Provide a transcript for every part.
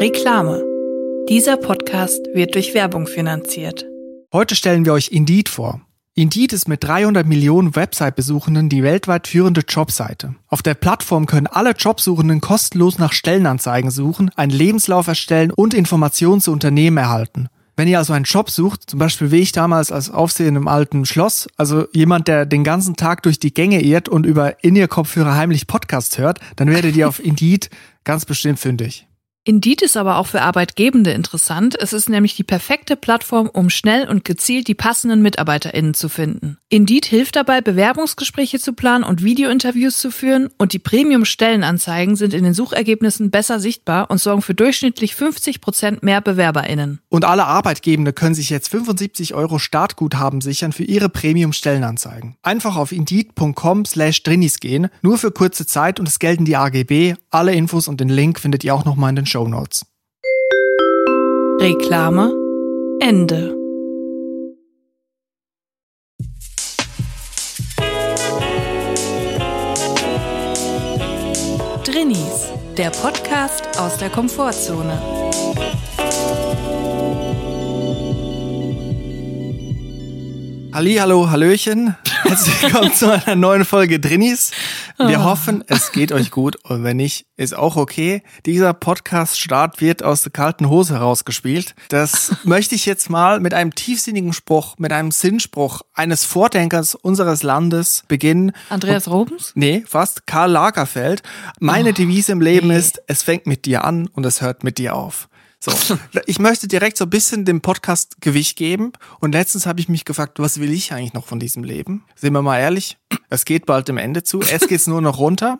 Reklame. Dieser Podcast wird durch Werbung finanziert. Heute stellen wir euch Indeed vor. Indeed ist mit 300 Millionen Website-Besuchenden die weltweit führende Jobseite. Auf der Plattform können alle Jobsuchenden kostenlos nach Stellenanzeigen suchen, einen Lebenslauf erstellen und Informationen zu Unternehmen erhalten. Wenn ihr also einen Job sucht, zum Beispiel wie ich damals als Aufseher im alten Schloss, also jemand, der den ganzen Tag durch die Gänge irrt und über In-Ear-Kopfhörer heimlich Podcast hört, dann werdet ihr auf Indeed ganz bestimmt fündig. Indeed ist aber auch für Arbeitgebende interessant. Es ist nämlich die perfekte Plattform, um schnell und gezielt die passenden MitarbeiterInnen zu finden. Indeed hilft dabei, Bewerbungsgespräche zu planen und Videointerviews zu führen und die Premium-Stellenanzeigen sind in den Suchergebnissen besser sichtbar und sorgen für durchschnittlich 50 Prozent mehr BewerberInnen. Und alle Arbeitgebende können sich jetzt 75 Euro Startguthaben sichern für ihre Premium-Stellenanzeigen. Einfach auf indeed.com slash drinis gehen, nur für kurze Zeit und es gelten die AGB. Alle Infos und den Link findet ihr auch nochmal in den Show Notes. Reklame Ende. Drinnies, der Podcast aus der Komfortzone. Halli, hallo, hallöchen. Herzlich willkommen zu einer neuen Folge Drinnies. Wir Ah. hoffen, es geht euch gut und wenn nicht, ist auch okay. Dieser Podcast-Start wird aus der kalten Hose herausgespielt. Das möchte ich jetzt mal mit einem tiefsinnigen Spruch, mit einem Sinnspruch eines Vordenkers unseres Landes beginnen. Andreas Robens? Nee, fast Karl Lagerfeld. Meine Oh, Devise im Leben nee. ist, es fängt mit dir an und es hört mit dir auf. So, ich möchte direkt so ein bisschen dem Podcast Gewicht geben. Und letztens habe ich mich gefragt, was will ich eigentlich noch von diesem Leben? Sind wir mal ehrlich, es geht bald dem Ende zu. Es geht's nur noch runter.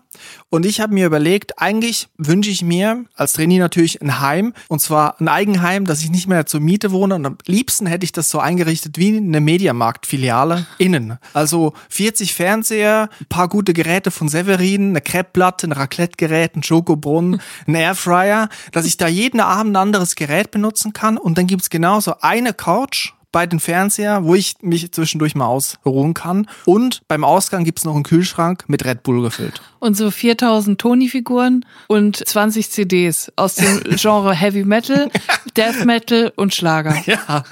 Und ich habe mir überlegt, eigentlich wünsche ich mir als Trainee natürlich ein Heim. Und zwar ein Eigenheim, dass ich nicht mehr zur Miete wohne. Und am liebsten hätte ich das so eingerichtet wie eine Mediamarkt-Filiale innen. Also 40 Fernseher, ein paar gute Geräte von Severin, eine Crepe-Platte, ein Raclette-Gerät, ein Schokobrunnen, ein Airfryer, dass ich da jeden Abend ein anderes Gerät benutzen kann. Und dann gibt's genauso eine Couch bei den Fernseher, wo ich mich zwischendurch mal ausruhen kann. Und beim Ausgang gibt's noch einen Kühlschrank mit Red Bull gefüllt. Und so 4000 Toni-Figuren und 20 CDs aus dem Genre Heavy Metal, Death Metal und Schlager. Ja.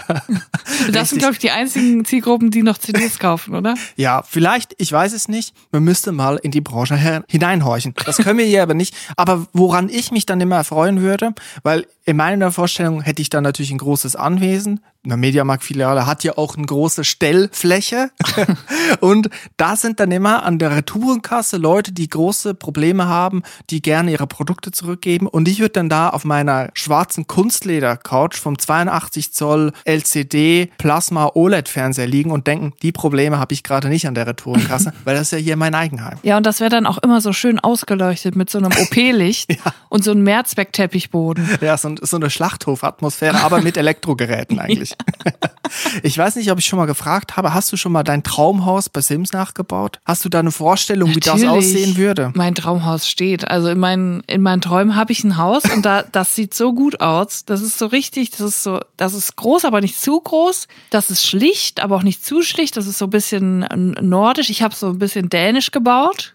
Das sind, glaube ich, die einzigen Zielgruppen, die noch CDs kaufen, oder? Ja, vielleicht, ich weiß es nicht. Man müsste mal in die Branche hineinhorchen. Das können wir hier aber nicht. Aber woran ich mich dann immer erfreuen würde, weil in meiner Vorstellung hätte ich dann natürlich ein großes Anwesen. Eine Mediamarkt-Filiale hat ja auch eine große Stellfläche. Und da sind dann immer an der Retourenkasse Leute, die große Probleme haben, die gerne ihre Produkte zurückgeben. Und ich würde dann da auf meiner schwarzen Kunstleder-Couch vom 82 Zoll LCD Plasma OLED-Fernseher liegen und denken, die Probleme habe ich gerade nicht an der Retourenkasse, weil das ist ja hier mein Eigenheim. Ja, und das wäre dann auch immer so schön ausgeleuchtet mit so einem OP-Licht und so einem Mehrzweckteppichboden. Ja, so, so eine Schlachthof-Atmosphäre, aber mit Elektrogeräten eigentlich. Ich weiß nicht, ob ich schon mal gefragt habe, hast du schon mal dein Traumhaus bei Sims nachgebaut? Hast du da eine Vorstellung, wie das Natürlich. aussehen würde? Mein Traumhaus steht. Also in meinen, in meinen Träumen habe ich ein Haus und da, das sieht so gut aus. Das ist so richtig, das ist so, das ist groß, aber nicht zu groß. Das ist schlicht, aber auch nicht zu schlicht. Das ist so ein bisschen nordisch. Ich habe so ein bisschen dänisch gebaut.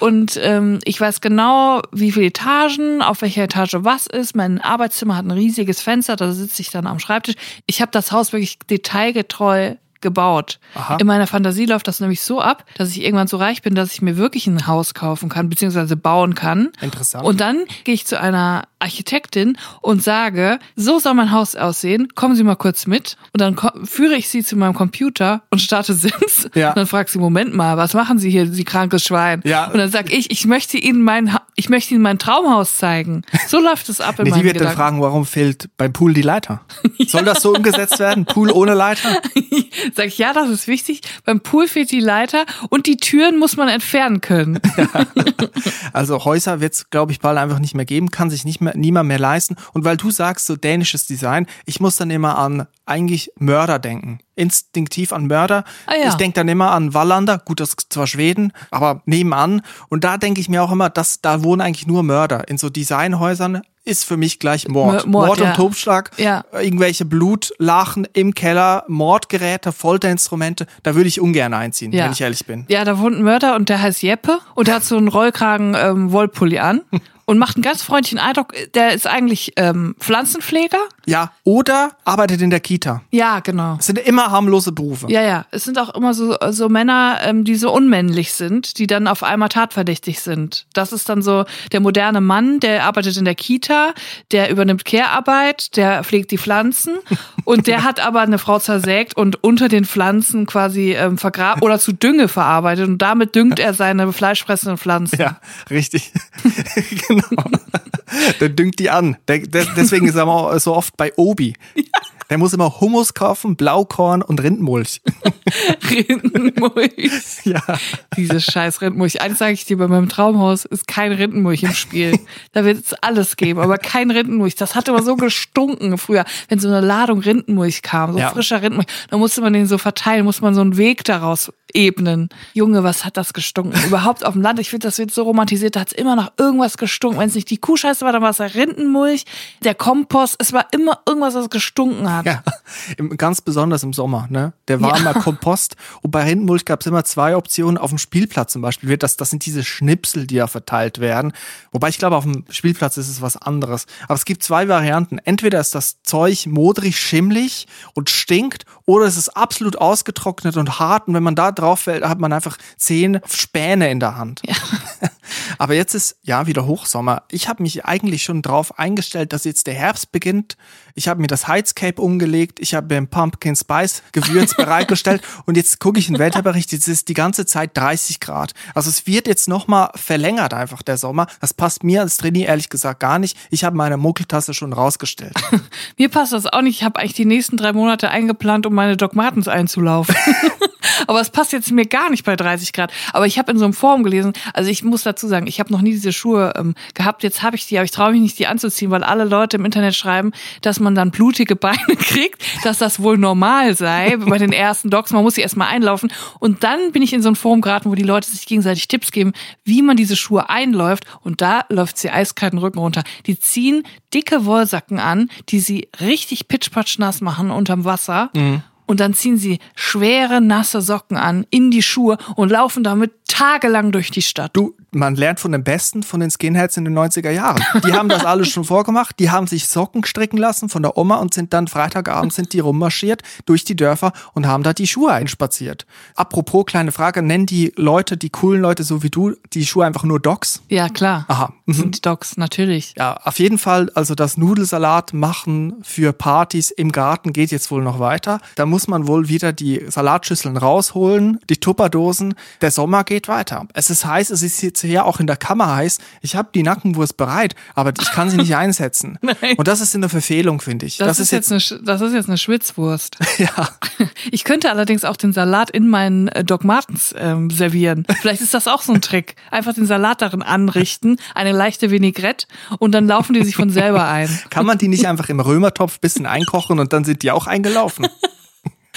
Und ähm, ich weiß genau, wie viele Etagen, auf welcher Etage was ist. Mein Arbeitszimmer hat ein riesiges Fenster, da sitze ich dann am Schreibtisch. Ich habe das Haus wirklich detailgetreu gebaut. Aha. In meiner Fantasie läuft das nämlich so ab, dass ich irgendwann so reich bin, dass ich mir wirklich ein Haus kaufen kann, beziehungsweise bauen kann. Interessant. Und dann gehe ich zu einer Architektin und sage, so soll mein Haus aussehen, kommen Sie mal kurz mit. Und dann führe ich sie zu meinem Computer und starte Sims. Ja. Und dann fragt sie, Moment mal, was machen Sie hier, Sie krankes Schwein? Ja. Und dann sag ich, ich möchte Ihnen mein, Ha- ich möchte Ihnen mein Traumhaus zeigen. So läuft es ab in Nee, meinem die wird dann Gedanken. fragen, warum fehlt beim Pool die Leiter? Soll das so umgesetzt werden? Pool ohne Leiter? Sag ich, ja, das ist wichtig. Beim Pool fehlt die Leiter und die Türen muss man entfernen können. Also Häuser wird es, glaube ich, bald einfach nicht mehr geben, kann sich nicht mehr niemand mehr leisten. Und weil du sagst, so dänisches Design, ich muss dann immer an eigentlich Mörder denken. Instinktiv an Mörder. Ah ja. Ich denke dann immer an Wallander, gut, das ist zwar Schweden, aber nebenan. Und da denke ich mir auch immer, dass da wohnen eigentlich nur Mörder. In so Designhäusern ist für mich gleich Mord. M- Mord, und ja. Totschlag, Ja. irgendwelche Blutlachen im Keller, Mordgeräte, Folterinstrumente, da würde ich ungern einziehen, Ja. wenn ich ehrlich bin. Ja, da wohnt ein Mörder und der heißt Jeppe und der hat so einen Rollkragen ähm, Wollpulli an. und macht einen ganz freundlichen Eindruck. Der ist eigentlich ähm, Pflanzenpfleger. Ja, oder arbeitet in der Kita. Ja, genau. Das sind immer harmlose Berufe. Ja, ja. Es sind auch immer so, so Männer, ähm, die so unmännlich sind, die dann auf einmal tatverdächtig sind. Das ist dann so der moderne Mann, der arbeitet in der Kita, der übernimmt Care-Arbeit, der pflegt die Pflanzen und der hat aber eine Frau zersägt und unter den Pflanzen quasi ähm, vergraben oder zu Dünge verarbeitet und damit düngt er seine fleischfressenden Pflanzen. Ja, richtig. genau. Der düngt die an. Deswegen ist er so oft bei Obi. Der muss immer Hummus kaufen, Blaukorn und Rindmulch. Rindenmulch. Ja. Diese scheiß Rindmulch. Eins sage ich dir, bei meinem Traumhaus ist kein Rindenmulch im Spiel. Da wird es alles geben, aber kein Rindenmulch. Das hat immer so gestunken früher, wenn so eine Ladung Rindenmulch kam, so Ja. frischer Rindenmulch. Da musste man den so verteilen, muss man so einen Weg daraus ebnen. Junge, was hat das gestunken? Überhaupt auf dem Land, ich finde, das wird so romantisiert, da hat es immer noch irgendwas gestunken. Wenn es nicht die Kuhscheiße war, dann war es der Rindenmulch, der Kompost. Es war immer irgendwas, was gestunken hat. Ja, im, ganz besonders im Sommer, ne? Der warme Kompost. Und bei Rindenmulch gab es immer zwei Optionen. Auf dem Spielplatz zum Beispiel wird das, das sind diese Schnipsel, die ja verteilt werden. Wobei ich glaube, auf dem Spielplatz ist es was anderes. Aber es gibt zwei Varianten. Entweder ist das Zeug modrig, schimmlig und stinkt, oder es ist absolut ausgetrocknet und hart. Und wenn man da drauf fällt, hat man einfach zehn Späne in der Hand. Aber jetzt ist ja wieder Hochsommer. Ich habe mich eigentlich schon drauf eingestellt, dass jetzt der Herbst beginnt. Ich habe mir das Heizcape umgelegt, ich habe mir ein Pumpkin Spice Gewürz bereitgestellt und jetzt gucke ich in den Wetterbericht, jetzt ist die ganze Zeit 30 Grad. Also es wird jetzt nochmal verlängert einfach der Sommer. Das passt mir als Trainee ehrlich gesagt gar nicht. Ich habe meine Muckeltasse schon rausgestellt. Mir passt das auch nicht. Ich habe eigentlich die nächsten drei Monate eingeplant, um meine Doc Martens einzulaufen. Aber es passt jetzt mir gar nicht bei 30 Grad. Aber ich habe in so einem Forum gelesen, also ich muss dazu sagen, ich habe noch nie diese Schuhe ähm, gehabt. Jetzt habe ich die, aber ich traue mich nicht, die anzuziehen, weil alle Leute im Internet schreiben, dass man dann blutige Beine kriegt, dass das wohl normal sei bei den ersten Docs. Man muss sie erstmal einlaufen. Und dann bin ich in so ein Forum geraten, wo die Leute sich gegenseitig Tipps geben, wie man diese Schuhe einläuft. Und da läuft sie eiskalten Rücken runter. Die ziehen dicke Wollsacken an, die sie richtig pitchpatsch nass machen unterm Wasser. Und dann ziehen sie schwere, nasse Socken an in die Schuhe und laufen damit tagelang durch die Stadt. Du, man lernt von den Besten, von den Skinheads in den 90er Jahren. Die haben das alles schon vorgemacht. Die haben sich Socken stricken lassen von der Oma und sind dann Freitagabend sind die rummarschiert durch die Dörfer und haben da die Schuhe einspaziert. Apropos, kleine Frage, nennen die Leute, die coolen Leute so wie du, die Schuhe einfach nur Docs? Ja, klar. Aha. Das sind die Docs, natürlich. Ja, auf jeden Fall, also das Nudelsalat machen für Partys im Garten geht jetzt wohl noch weiter. Da muss man wohl wieder die Salatschüsseln rausholen, die Tupperdosen. Der Sommer geht weiter. Es ist heiß, es ist jetzt hier auch in der Kammer heiß. Ich habe die Nackenwurst bereit, aber ich kann sie nicht einsetzen. Und das ist eine Verfehlung, finde ich. Das, ist jetzt eine, Sch- das ist jetzt eine Schwitzwurst. ja. Ich könnte allerdings auch den Salat in meinen äh, Doc Martens ähm, servieren. Vielleicht ist das auch so ein Trick. Einfach den Salat darin anrichten, eine leichte Vinaigrette und dann laufen die sich von selber ein. Kann man die nicht einfach im Römertopf bisschen einkochen und dann sind die auch eingelaufen?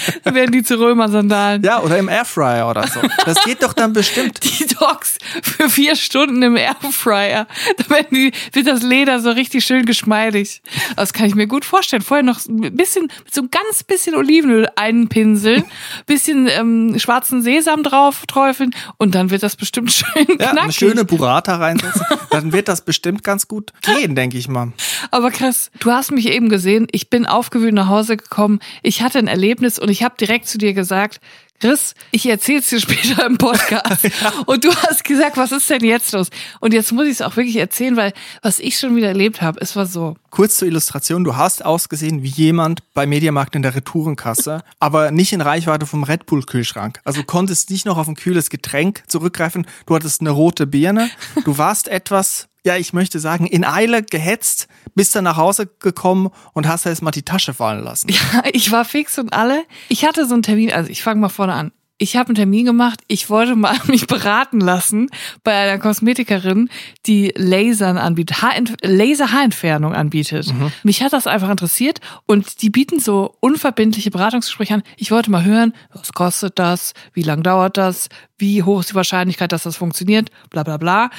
Werden die zu Römersandalen. Ja, oder im Airfryer oder so. Das geht doch dann bestimmt. Die Dogs für vier Stunden im Airfryer. Da werden die, wird das Leder so richtig schön geschmeidig. Das kann ich mir gut vorstellen. Vorher noch ein bisschen, mit so ein ganz bisschen Olivenöl einpinseln, bisschen ähm, schwarzen Sesam drauf träufeln und dann wird das bestimmt schön Ja, knackig. eine schöne Burrata reinsetzen. Dann wird das bestimmt ganz gut gehen, denke ich mal. Aber krass, du hast mich eben gesehen, ich bin aufgewühlt nach Hause gekommen, ich hatte ein Erlebnis und ich habe direkt zu dir gesagt, Chris, ich erzähl's dir später im Podcast. Und du hast gesagt, was ist denn jetzt los? Und jetzt muss ich es auch wirklich erzählen, weil was ich schon wieder erlebt habe, es war so. Kurz zur Illustration, du hast ausgesehen wie jemand bei Mediamarkt in der Retourenkasse, aber nicht in Reichweite vom Red Bull Kühlschrank. Also konntest nicht noch auf ein kühles Getränk zurückgreifen. Du hattest eine rote Birne. Du warst etwas, ja, ich möchte sagen, in Eile gehetzt, bist dann nach Hause gekommen und hast erst mal die Tasche fallen lassen. Ja, ich war fix und alle. Ich hatte so einen Termin, also ich fange mal vorne an. Ich habe einen Termin gemacht. Ich wollte mal mich beraten lassen bei einer Kosmetikerin, die Lasern anbietet, Haarent Laser-Haarentfernung anbietet. Mich hat das einfach interessiert und die bieten so unverbindliche Beratungsgespräche an. Ich wollte mal hören, was kostet das, wie lang dauert das, wie hoch ist die Wahrscheinlichkeit, dass das funktioniert, bla bla bla.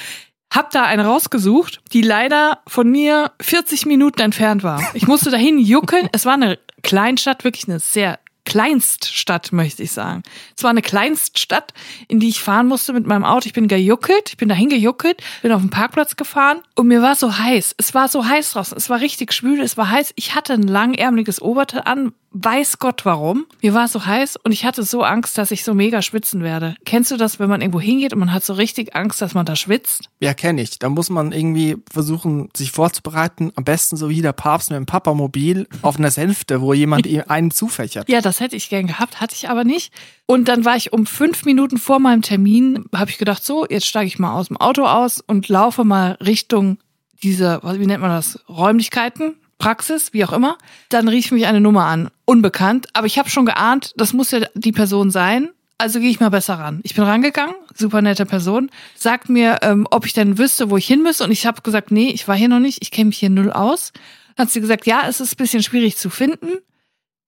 Hab da eine rausgesucht, die leider von mir 40 Minuten entfernt war. Ich musste dahin juckeln. Es war eine Kleinstadt, wirklich eine sehr Kleinststadt, möchte ich sagen. Es war eine Kleinststadt, in die ich fahren musste mit meinem Auto. Ich bin gejuckelt, ich bin dahin gejuckelt, bin auf den Parkplatz gefahren und mir war so heiß. Es war so heiß draußen, es war richtig schwül, es war heiß. Ich hatte ein langärmeliges Oberteil an, weiß Gott warum. Mir war so heiß und ich hatte so Angst, dass ich so mega schwitzen werde. Kennst du das, wenn man irgendwo hingeht und man hat so richtig Angst, dass man da schwitzt? Ja, kenne ich. Da muss man irgendwie versuchen, sich vorzubereiten. Am besten so wie der Papst mit dem Papamobil auf einer Sänfte, wo jemand ihm einen zufächert. Ja, das hätte ich gern gehabt, hatte ich aber nicht. Und dann war ich um fünf Minuten vor meinem Termin, habe ich gedacht, so, jetzt steige ich mal aus dem Auto aus und laufe mal Richtung diese, wie nennt man das, Räumlichkeiten, Praxis, wie auch immer. Dann rief mich eine Nummer an, unbekannt, aber ich habe schon geahnt, das muss ja die Person sein. Also gehe ich mal besser ran. Ich bin rangegangen, super nette Person, sagt mir, ähm, ob ich denn wüsste, wo ich hin müsste. Und ich habe gesagt, nee, ich war hier noch nicht, ich kenne mich hier null aus. Dann hat sie gesagt, ja, es ist ein bisschen schwierig zu finden.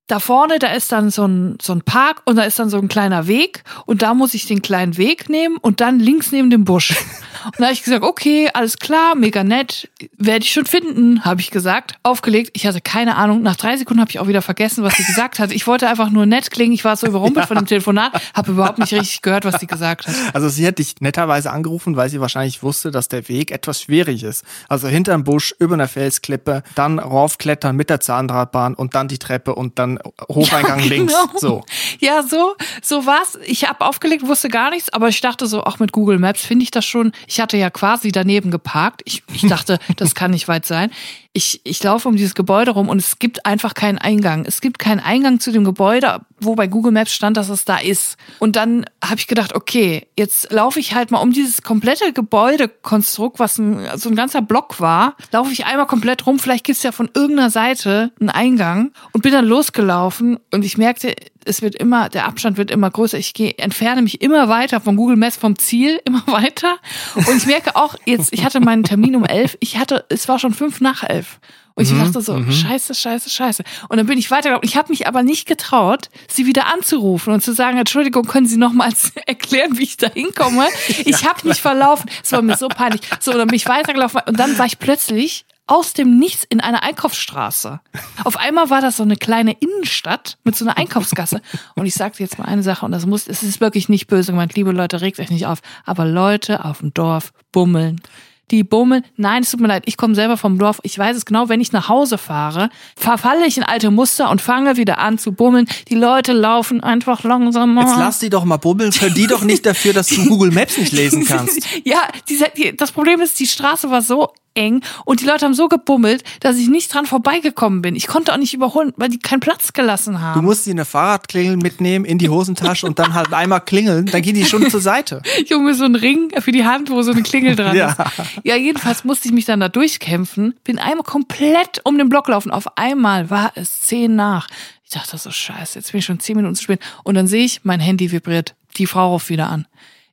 Da vorne, da ist dann so ein, so ein Park und da ist dann so ein kleiner Weg und da muss ich den kleinen Weg nehmen und dann links neben dem Busch. Und da habe ich gesagt, okay, alles klar, mega nett, werde ich schon finden, habe ich gesagt. Aufgelegt, ich hatte keine Ahnung. Nach drei Sekunden habe ich auch wieder vergessen, was sie gesagt hat. Ich wollte einfach nur nett klingen, ich war so überrumpelt ja. von dem Telefonat, habe überhaupt nicht richtig gehört, was sie gesagt hat. Also sie hat dich netterweise angerufen, weil sie wahrscheinlich wusste, dass der Weg etwas schwierig ist. Also hinterm Busch, über einer Felsklippe, dann raufklettern mit der Zahndrahtbahn und dann die Treppe und dann Hofeingang ja, genau. links. So. Ja, so, so war's. Ich habe aufgelegt, wusste gar nichts, aber ich dachte so, auch mit Google Maps finde ich das schon. Ich hatte ja quasi daneben geparkt. Ich, ich dachte, das kann nicht weit sein. Ich, ich laufe um dieses Gebäude rum und es gibt einfach keinen Eingang. Es gibt keinen Eingang zu dem Gebäude, wo bei Google Maps stand, dass es da ist. Und dann habe ich gedacht, okay, jetzt laufe ich halt mal um dieses komplette Gebäudekonstrukt, was ein, so ein ganzer Block war, laufe ich einmal komplett rum. Vielleicht gibt's ja von irgendeiner Seite einen Eingang und bin dann losgelaufen und ich merkte, es wird immer, der Abstand wird immer größer. Ich gehe, entferne mich immer weiter von Google Maps vom Ziel, immer weiter. Und ich merke auch jetzt, ich hatte meinen Termin um elf, ich hatte, es war schon fünf nach elf. Und ich mhm, dachte so, mhm. scheiße, scheiße, scheiße. Und dann bin ich weitergelaufen. Ich habe mich aber nicht getraut, sie wieder anzurufen und zu sagen, Entschuldigung, können Sie nochmals erklären, wie ich da hinkomme? Ich habe mich verlaufen. Es war mir so peinlich. So, dann bin ich weitergelaufen und dann war ich plötzlich aus dem Nichts in einer Einkaufsstraße. Auf einmal war das so eine kleine Innenstadt mit so einer Einkaufsgasse. Und ich sagte jetzt mal eine Sache, und das muss, es ist wirklich nicht böse gemeint, liebe Leute, regt euch nicht auf. Aber Leute auf dem Dorf bummeln. Die bummeln. Nein, es tut mir leid, ich komme selber vom Dorf. Ich weiß es genau, wenn ich nach Hause fahre, verfalle ich in alte Muster und fange wieder an zu bummeln. Die Leute laufen einfach langsamer. Jetzt lass die doch mal bummeln. Können die doch nicht dafür, dass du Google Maps nicht lesen kannst. ja, die, das Problem ist, die Straße war so eng und die Leute haben so gebummelt, dass ich nicht dran vorbeigekommen bin. Ich konnte auch nicht überholen, weil die keinen Platz gelassen haben. Du musst sie eine Fahrradklingel mitnehmen in die Hosentasche und dann halt einmal klingeln, dann gehen die schon zur Seite. Junge, so ein Ring für die Hand, wo so eine Klingel dran ja. ist. Ja, jedenfalls musste ich mich dann da durchkämpfen, bin einmal komplett um den Block laufen. Auf einmal war es zehn nach. Ich dachte so, scheiße, jetzt bin ich schon zehn Minuten zu spät. Und dann sehe ich, mein Handy vibriert. Die Frau ruft wieder an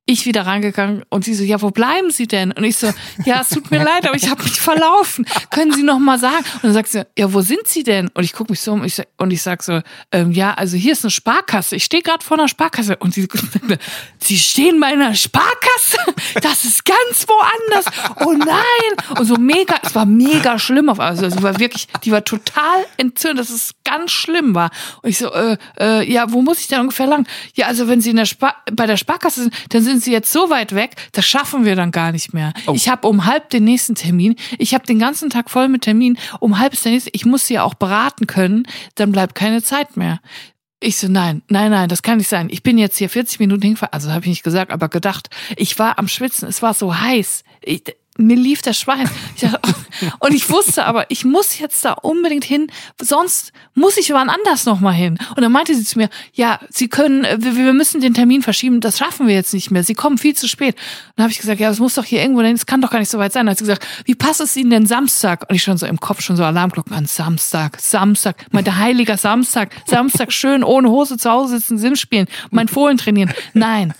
ich wieder rangegangen und sie so, ja, wo bleiben Sie denn? Und ich so, ja, es tut mir leid, aber ich habe mich verlaufen. Können Sie noch mal sagen? Und dann sagt sie, ja, wo sind Sie denn? Und ich gucke mich so um ich, und ich sag so, ähm, ja, also hier ist eine Sparkasse. Ich stehe gerade vor einer Sparkasse und sie, Sie stehen bei einer Sparkasse? Das ist ganz woanders. Oh nein! Und so mega, es war mega schlimm auf also sie war wirklich, die war total entzündet, dass es ganz schlimm war. Und ich so, äh, äh, ja, wo muss ich denn ungefähr lang? Ja, also wenn Sie in der Spar bei der Sparkasse sind, dann sind sind sie jetzt so weit weg, das schaffen wir dann gar nicht mehr. Oh. Ich habe um halb den nächsten Termin. Ich habe den ganzen Tag voll mit Termin. Um halb ist der nächste. Ich muss sie ja auch beraten können. Dann bleibt keine Zeit mehr. Ich so, nein, nein, nein, das kann nicht sein. Ich bin jetzt hier 40 Minuten hingefahren. Also habe ich nicht gesagt, aber gedacht. Ich war am Schwitzen. Es war so heiß. Ich, mir lief der Schwein. Ich dachte, und ich wusste aber, ich muss jetzt da unbedingt hin, sonst muss ich wann anders nochmal hin. Und dann meinte sie zu mir, ja, Sie können, wir, wir, müssen den Termin verschieben, das schaffen wir jetzt nicht mehr. Sie kommen viel zu spät. Und dann habe ich gesagt, ja, es muss doch hier irgendwo hin, es kann doch gar nicht so weit sein. Dann hat sie gesagt, wie passt es Ihnen denn Samstag? Und ich schon so im Kopf schon so Alarmglocken an, Samstag, Samstag, mein heiliger Samstag, Samstag schön ohne Hose zu Hause sitzen, Sim spielen, mein Fohlen trainieren. Nein.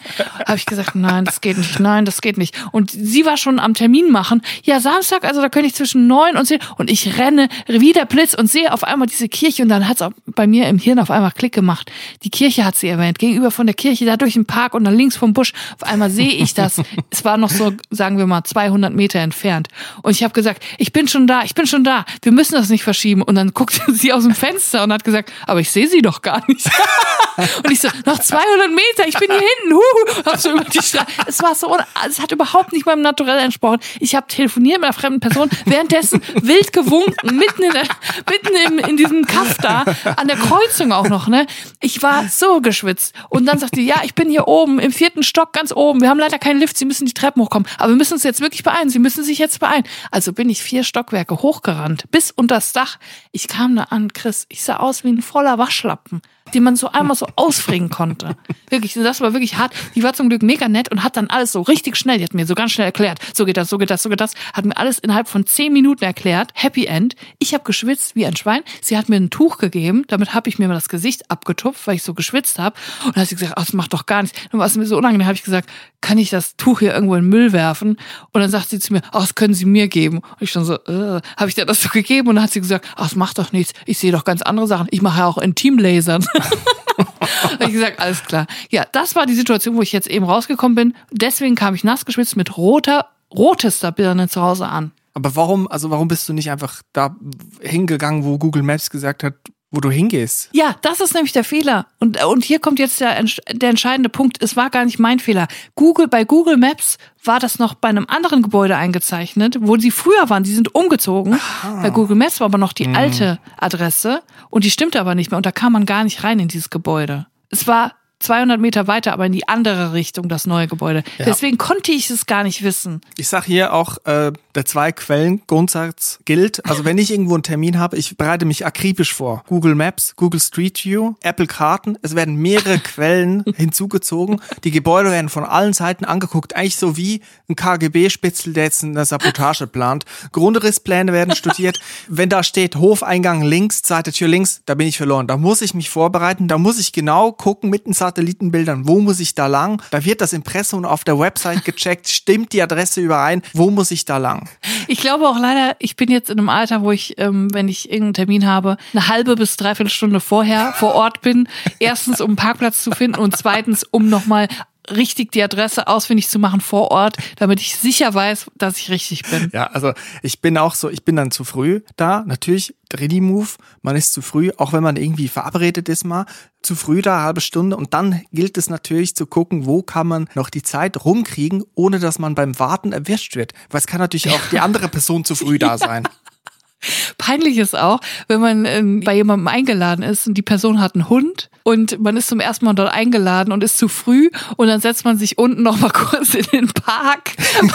Habe ich gesagt, nein, das geht nicht, nein, das geht nicht. Und sie war schon am Termin Termin machen. Ja, Samstag, also da könnte ich zwischen neun und zehn und ich renne wie der Blitz und sehe auf einmal diese Kirche und dann hat es bei mir im Hirn auf einmal Klick gemacht. Die Kirche hat sie erwähnt. Gegenüber von der Kirche, da durch den Park und dann links vom Busch. Auf einmal sehe ich das. es war noch so, sagen wir mal, 200 Meter entfernt. Und ich habe gesagt, ich bin schon da, ich bin schon da. Wir müssen das nicht verschieben. Und dann guckte sie aus dem Fenster und hat gesagt, aber ich sehe sie doch gar nicht. und ich so, noch 200 Meter, ich bin hier hinten. Huhu. Hab so über die Straße. Es war so, es hat überhaupt nicht meinem Naturell entsprochen. Ich habe telefoniert mit einer fremden Person, währenddessen wild gewunken, mitten in, der, mitten im, in diesem Kaff da, an der Kreuzung auch noch, ne? Ich war so geschwitzt. Und dann sagte sie, ja, ich bin hier oben, im vierten Stock ganz oben. Wir haben leider keinen Lift, Sie müssen die Treppen hochkommen. Aber wir müssen uns jetzt wirklich beeilen. Sie müssen sich jetzt beeilen. Also bin ich vier Stockwerke hochgerannt, bis unter das Dach. Ich kam da an, Chris, ich sah aus wie ein voller Waschlappen den man so einmal so ausfringen konnte. Wirklich, das war wirklich hart. Die war zum Glück mega nett und hat dann alles so richtig schnell, die hat mir so ganz schnell erklärt, so geht das, so geht das, so geht das, hat mir alles innerhalb von zehn Minuten erklärt. Happy End. Ich habe geschwitzt wie ein Schwein. Sie hat mir ein Tuch gegeben, damit habe ich mir mal das Gesicht abgetupft, weil ich so geschwitzt habe. Und dann hat sie gesagt, oh, das macht doch gar nichts. Dann war es mir so unangenehm, habe ich gesagt, kann ich das Tuch hier irgendwo in den Müll werfen? Und dann sagt sie zu mir, oh, das können Sie mir geben. Und ich schon so, äh, habe ich dir das so gegeben? Und dann hat sie gesagt, oh, das macht doch nichts. Ich sehe doch ganz andere Sachen. Ich mache ja auch Intimlasern. habe ich gesagt, alles klar. Ja, das war die Situation, wo ich jetzt eben rausgekommen bin. Deswegen kam ich nass geschwitzt mit roter, rotester Birne zu Hause an. Aber warum, also warum bist du nicht einfach da hingegangen, wo Google Maps gesagt hat, wo du hingehst. Ja, das ist nämlich der Fehler. Und, und hier kommt jetzt der, der entscheidende Punkt. Es war gar nicht mein Fehler. Google, bei Google Maps war das noch bei einem anderen Gebäude eingezeichnet, wo sie früher waren. Die sind umgezogen. Aha. Bei Google Maps war aber noch die mhm. alte Adresse und die stimmte aber nicht mehr. Und da kam man gar nicht rein in dieses Gebäude. Es war 200 Meter weiter, aber in die andere Richtung, das neue Gebäude. Ja. Deswegen konnte ich es gar nicht wissen. Ich sag hier auch, äh, der Zwei-Quellen-Grundsatz gilt. Also wenn ich irgendwo einen Termin habe, ich bereite mich akribisch vor. Google Maps, Google Street View, Apple Karten. Es werden mehrere Quellen hinzugezogen. Die Gebäude werden von allen Seiten angeguckt. Eigentlich so wie ein KGB-Spitzel, der jetzt eine Sabotage plant. Grundrisspläne werden studiert. Wenn da steht Hofeingang links, zweite Tür links, da bin ich verloren. Da muss ich mich vorbereiten. Da muss ich genau gucken mit den Satellitenbildern, wo muss ich da lang? Da wird das Impressum auf der Website gecheckt. Stimmt die Adresse überein? Wo muss ich da lang? Ich glaube auch leider, ich bin jetzt in einem Alter, wo ich, ähm, wenn ich irgendeinen Termin habe, eine halbe bis dreiviertel Stunde vorher vor Ort bin. Erstens, um einen Parkplatz zu finden und zweitens, um nochmal richtig die Adresse ausfindig zu machen vor Ort, damit ich sicher weiß, dass ich richtig bin. Ja, also ich bin auch so, ich bin dann zu früh da. Natürlich, Ready Move, man ist zu früh, auch wenn man irgendwie verabredet ist mal, zu früh da, halbe Stunde. Und dann gilt es natürlich zu gucken, wo kann man noch die Zeit rumkriegen, ohne dass man beim Warten erwischt wird. Weil es kann natürlich auch die andere Person zu früh da sein. Peinlich ist auch, wenn man ähm, bei jemandem eingeladen ist und die Person hat einen Hund und man ist zum ersten Mal dort eingeladen und ist zu früh und dann setzt man sich unten noch mal kurz in den Park,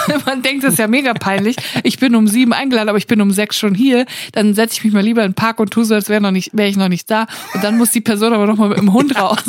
weil man denkt, das ist ja mega peinlich. Ich bin um sieben eingeladen, aber ich bin um sechs schon hier. Dann setze ich mich mal lieber in den Park und tue so, als wäre noch ich noch nicht da. Und dann muss die Person aber noch mal mit dem Hund raus.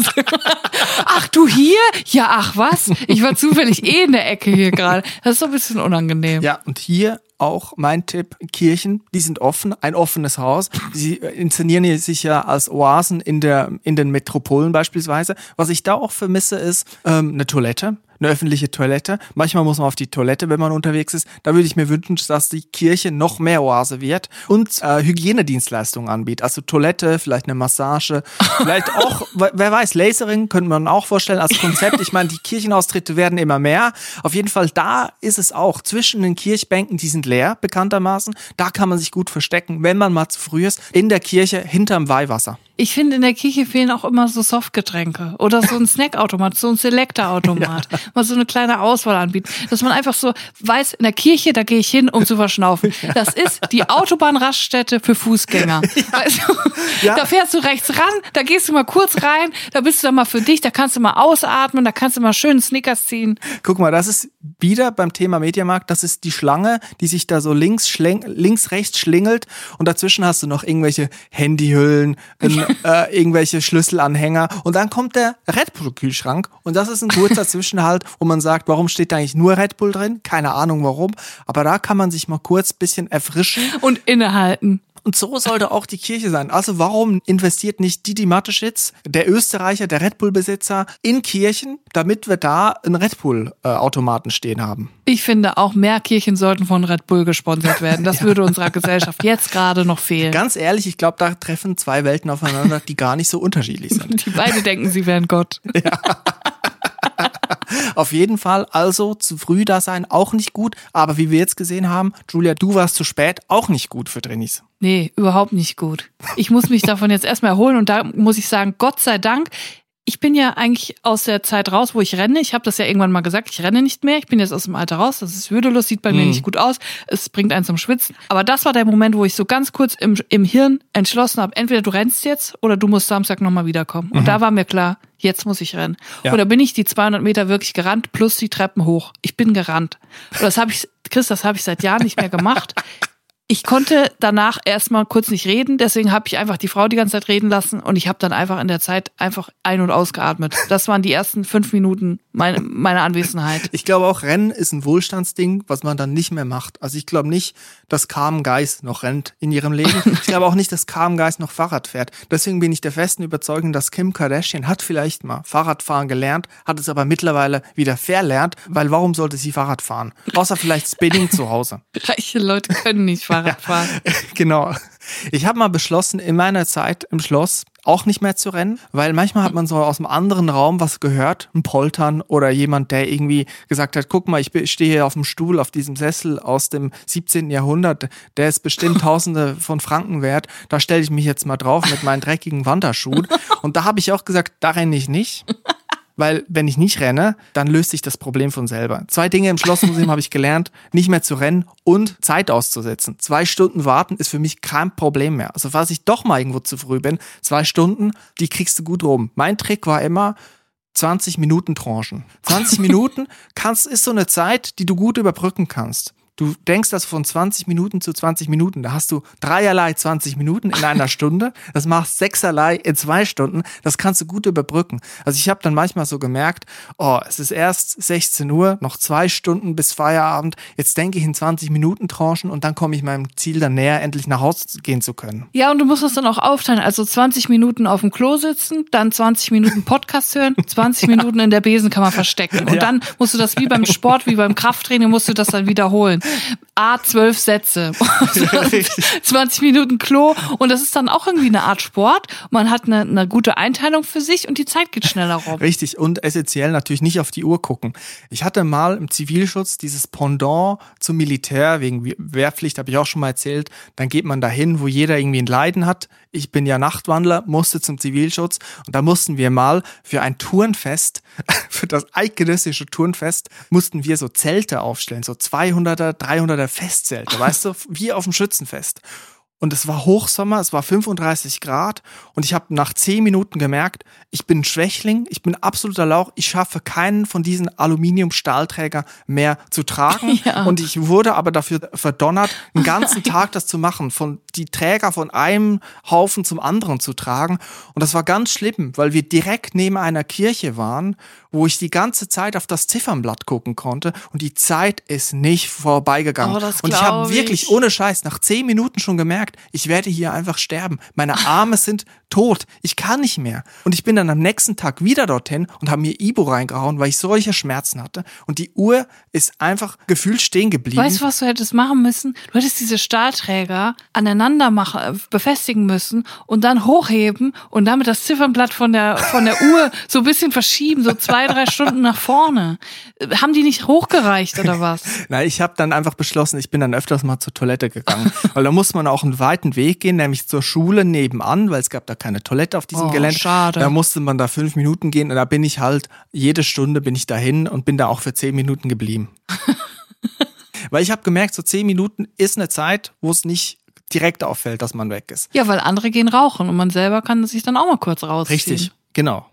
ach du hier? Ja, ach was? Ich war zufällig eh in der Ecke hier gerade. Das ist so ein bisschen unangenehm. Ja, und hier auch mein Tipp, Kirchen, die sind offen, ein offenes Haus. Sie inszenieren sich ja als Oasen in, der, in den Metropolen beispielsweise. Was ich da auch vermisse, ist ähm, eine Toilette eine öffentliche Toilette. Manchmal muss man auf die Toilette, wenn man unterwegs ist. Da würde ich mir wünschen, dass die Kirche noch mehr Oase wird und äh, Hygienedienstleistungen anbietet. Also Toilette, vielleicht eine Massage, vielleicht auch, wer weiß, Lasering könnte man auch vorstellen als Konzept. Ich meine, die Kirchenaustritte werden immer mehr. Auf jeden Fall, da ist es auch zwischen den Kirchbänken, die sind leer, bekanntermaßen. Da kann man sich gut verstecken, wenn man mal zu früh ist, in der Kirche hinterm Weihwasser. Ich finde, in der Kirche fehlen auch immer so Softgetränke oder so ein Snackautomat, so ein Selectorautomat. Ja. Mal so eine kleine Auswahl anbieten. Dass man einfach so weiß, in der Kirche, da gehe ich hin, um zu verschnaufen. Ja. Das ist die Autobahnraststätte für Fußgänger. Ja. Ja. Da fährst du rechts ran, da gehst du mal kurz rein, da bist du dann mal für dich, da kannst du mal ausatmen, da kannst du mal schön Snickers ziehen. Guck mal, das ist wieder beim Thema Mediamarkt, das ist die Schlange, die sich da so links, links, rechts schlingelt und dazwischen hast du noch irgendwelche Handyhüllen, ein, äh, irgendwelche Schlüsselanhänger. Und dann kommt der Red Bull Kühlschrank und das ist ein kurzer Zwischenhalt, wo man sagt, warum steht da eigentlich nur Red Bull drin? Keine Ahnung warum, aber da kann man sich mal kurz bisschen erfrischen. Und innehalten Und so sollte auch die Kirche sein. Also warum investiert nicht Didi Mateschitz, der Österreicher, der Red Bull-Besitzer, in Kirchen, damit wir da einen Red Bull-Automaten stehen haben? Ich finde, auch mehr Kirchen sollten von Red Bull gesponsert werden. Das würde unserer Gesellschaft jetzt gerade noch fehlen. Ganz ehrlich, ich glaube, da treffen zwei Welten aufeinander, die gar nicht so unterschiedlich sind. Die beide denken, sie wären Gott. Auf jeden Fall, also zu früh da sein, auch nicht gut. Aber wie wir jetzt gesehen haben, Julia, du warst zu spät, auch nicht gut für Trainees. Nee, überhaupt nicht gut. Ich muss mich davon jetzt erstmal erholen und da muss ich sagen, Gott sei Dank, ich bin ja eigentlich aus der Zeit raus, wo ich renne. Ich habe das ja irgendwann mal gesagt, ich renne nicht mehr. Ich bin jetzt aus dem Alter raus. Das ist würdelos, sieht bei mir nicht gut aus. Es bringt einen zum Schwitzen. Aber das war der Moment, wo ich so ganz kurz im, im Hirn entschlossen habe, entweder du rennst jetzt oder du musst Samstag nochmal wiederkommen. Und da war mir klar, jetzt muss ich rennen. Ja. Da bin ich die 200 Meter wirklich gerannt, plus die Treppen hoch. Ich bin gerannt. Und das habe ich, Chris, das habe ich seit Jahren nicht mehr gemacht. Ich konnte danach erstmal kurz nicht reden, deswegen habe ich einfach die Frau die ganze Zeit reden lassen und ich habe dann einfach in der Zeit einfach ein- und ausgeatmet. Das waren die ersten fünf Minuten meine, meiner Anwesenheit. Ich glaube auch, Rennen ist ein Wohlstandsding, was man dann nicht mehr macht. Also ich glaube nicht, dass Carmen Geis noch rennt in ihrem Leben. Ich glaube auch nicht, dass Carmen Geis noch Fahrrad fährt. Deswegen bin ich der festen Überzeugung, dass Kim Kardashian hat vielleicht mal Fahrradfahren gelernt, hat es aber mittlerweile wieder verlernt, weil warum sollte sie Fahrrad fahren? Außer vielleicht Spinning zu Hause. Reiche Leute können nicht Fahrrad fahren. genau. Ich habe mal beschlossen, in meiner Zeit im Schloss auch nicht mehr zu rennen, weil manchmal hat man so aus einem anderen Raum was gehört, ein Poltern oder jemand, der irgendwie gesagt hat, guck mal, ich stehe hier auf dem Stuhl, auf diesem Sessel aus dem 17. Jahrhundert, der ist bestimmt tausende von Franken wert, da stelle ich mich jetzt mal drauf mit meinen dreckigen Wanderschuhen. Und da habe ich auch gesagt, da renne ich nicht. Weil wenn ich nicht renne, dann löst sich das Problem von selber. Zwei Dinge im Schlossmuseum habe ich gelernt, nicht mehr zu rennen und Zeit auszusetzen. Zwei Stunden warten ist für mich kein Problem mehr. Also falls ich doch mal irgendwo zu früh bin, zwei Stunden, die kriegst du gut rum. Mein Trick war immer 20 Minuten Tranchen. 20 Minuten kannst, ist so eine Zeit, die du gut überbrücken kannst. Du denkst das von 20 Minuten zu 20 Minuten. Da hast du dreierlei 20 Minuten in einer Stunde. Das machst sechserlei in zwei Stunden. Das kannst du gut überbrücken. Also ich habe dann manchmal so gemerkt, oh, es ist erst 16 Uhr, noch zwei Stunden bis Feierabend. Jetzt denke ich in 20 Minuten Tranchen und dann komme ich meinem Ziel dann näher, endlich nach Hause gehen zu können. Ja, und du musst das dann auch aufteilen. Also 20 Minuten auf dem Klo sitzen, dann 20 Minuten Podcast hören, 20 Minuten in der Besenkammer verstecken. Und Ja. dann musst du das wie beim Sport, wie beim Krafttraining, musst du das dann wiederholen. A, zwölf Sätze. 20 Minuten Klo. Und das ist dann auch irgendwie eine Art Sport. Man hat eine, eine gute Einteilung für sich und die Zeit geht schneller rum. Richtig und essentiell natürlich nicht auf die Uhr gucken. Ich hatte mal im Zivilschutz dieses Pendant zum Militär, wegen Wehrpflicht habe ich auch schon mal erzählt. Dann geht man dahin, wo jeder irgendwie ein Leiden hat. Ich bin ja Nachtwandler, musste zum Zivilschutz und da mussten wir mal für ein Turnfest, für das eidgenössische Turnfest, mussten wir so Zelte aufstellen, so 200er, 300er Festzelte, weißt du, wie auf dem Schützenfest. Und es war Hochsommer, es war 35 Grad und ich habe nach 10 Minuten gemerkt, ich bin ein Schwächling, ich bin absoluter Lauch, ich schaffe keinen von diesen Aluminium-Stahlträger mehr zu tragen. Ja. Und ich wurde aber dafür verdonnert, einen ganzen Tag das zu machen, von die Träger von einem Haufen zum anderen zu tragen. Und das war ganz schlimm, weil wir direkt neben einer Kirche waren, wo ich die ganze Zeit auf das Ziffernblatt gucken konnte und die Zeit ist nicht vorbeigegangen. Oh, und ich habe wirklich ich. ohne Scheiß nach zehn Minuten schon gemerkt, ich werde hier einfach sterben. Meine Arme sind tot. Ich kann nicht mehr. Und ich bin dann am nächsten Tag wieder dorthin und habe mir Ibo reingehauen, weil ich solche Schmerzen hatte. Und die Uhr ist einfach gefühlt stehen geblieben. Weißt du, was du hättest machen müssen? Du hättest diese Stahlträger aneinander machen, äh, befestigen müssen und dann hochheben und damit das Ziffernblatt von der, von der Uhr so ein bisschen verschieben, so zwei, drei Stunden nach vorne. Haben die nicht hochgereicht oder was? Na, ich habe dann einfach beschlossen, ich bin dann öfters mal zur Toilette gegangen, weil da muss man auch einen weiten Weg gehen, nämlich zur Schule nebenan, weil es gab da keine Toilette auf diesem Oh, Gelände. schade. Da musste man da fünf Minuten gehen und da bin ich halt jede Stunde bin ich dahin und bin da auch für zehn Minuten geblieben. weil ich habe gemerkt, so zehn Minuten ist eine Zeit, wo es nicht direkt auffällt, dass man weg ist. Ja, weil andere gehen rauchen und man selber kann sich dann auch mal kurz rausziehen. Richtig, genau.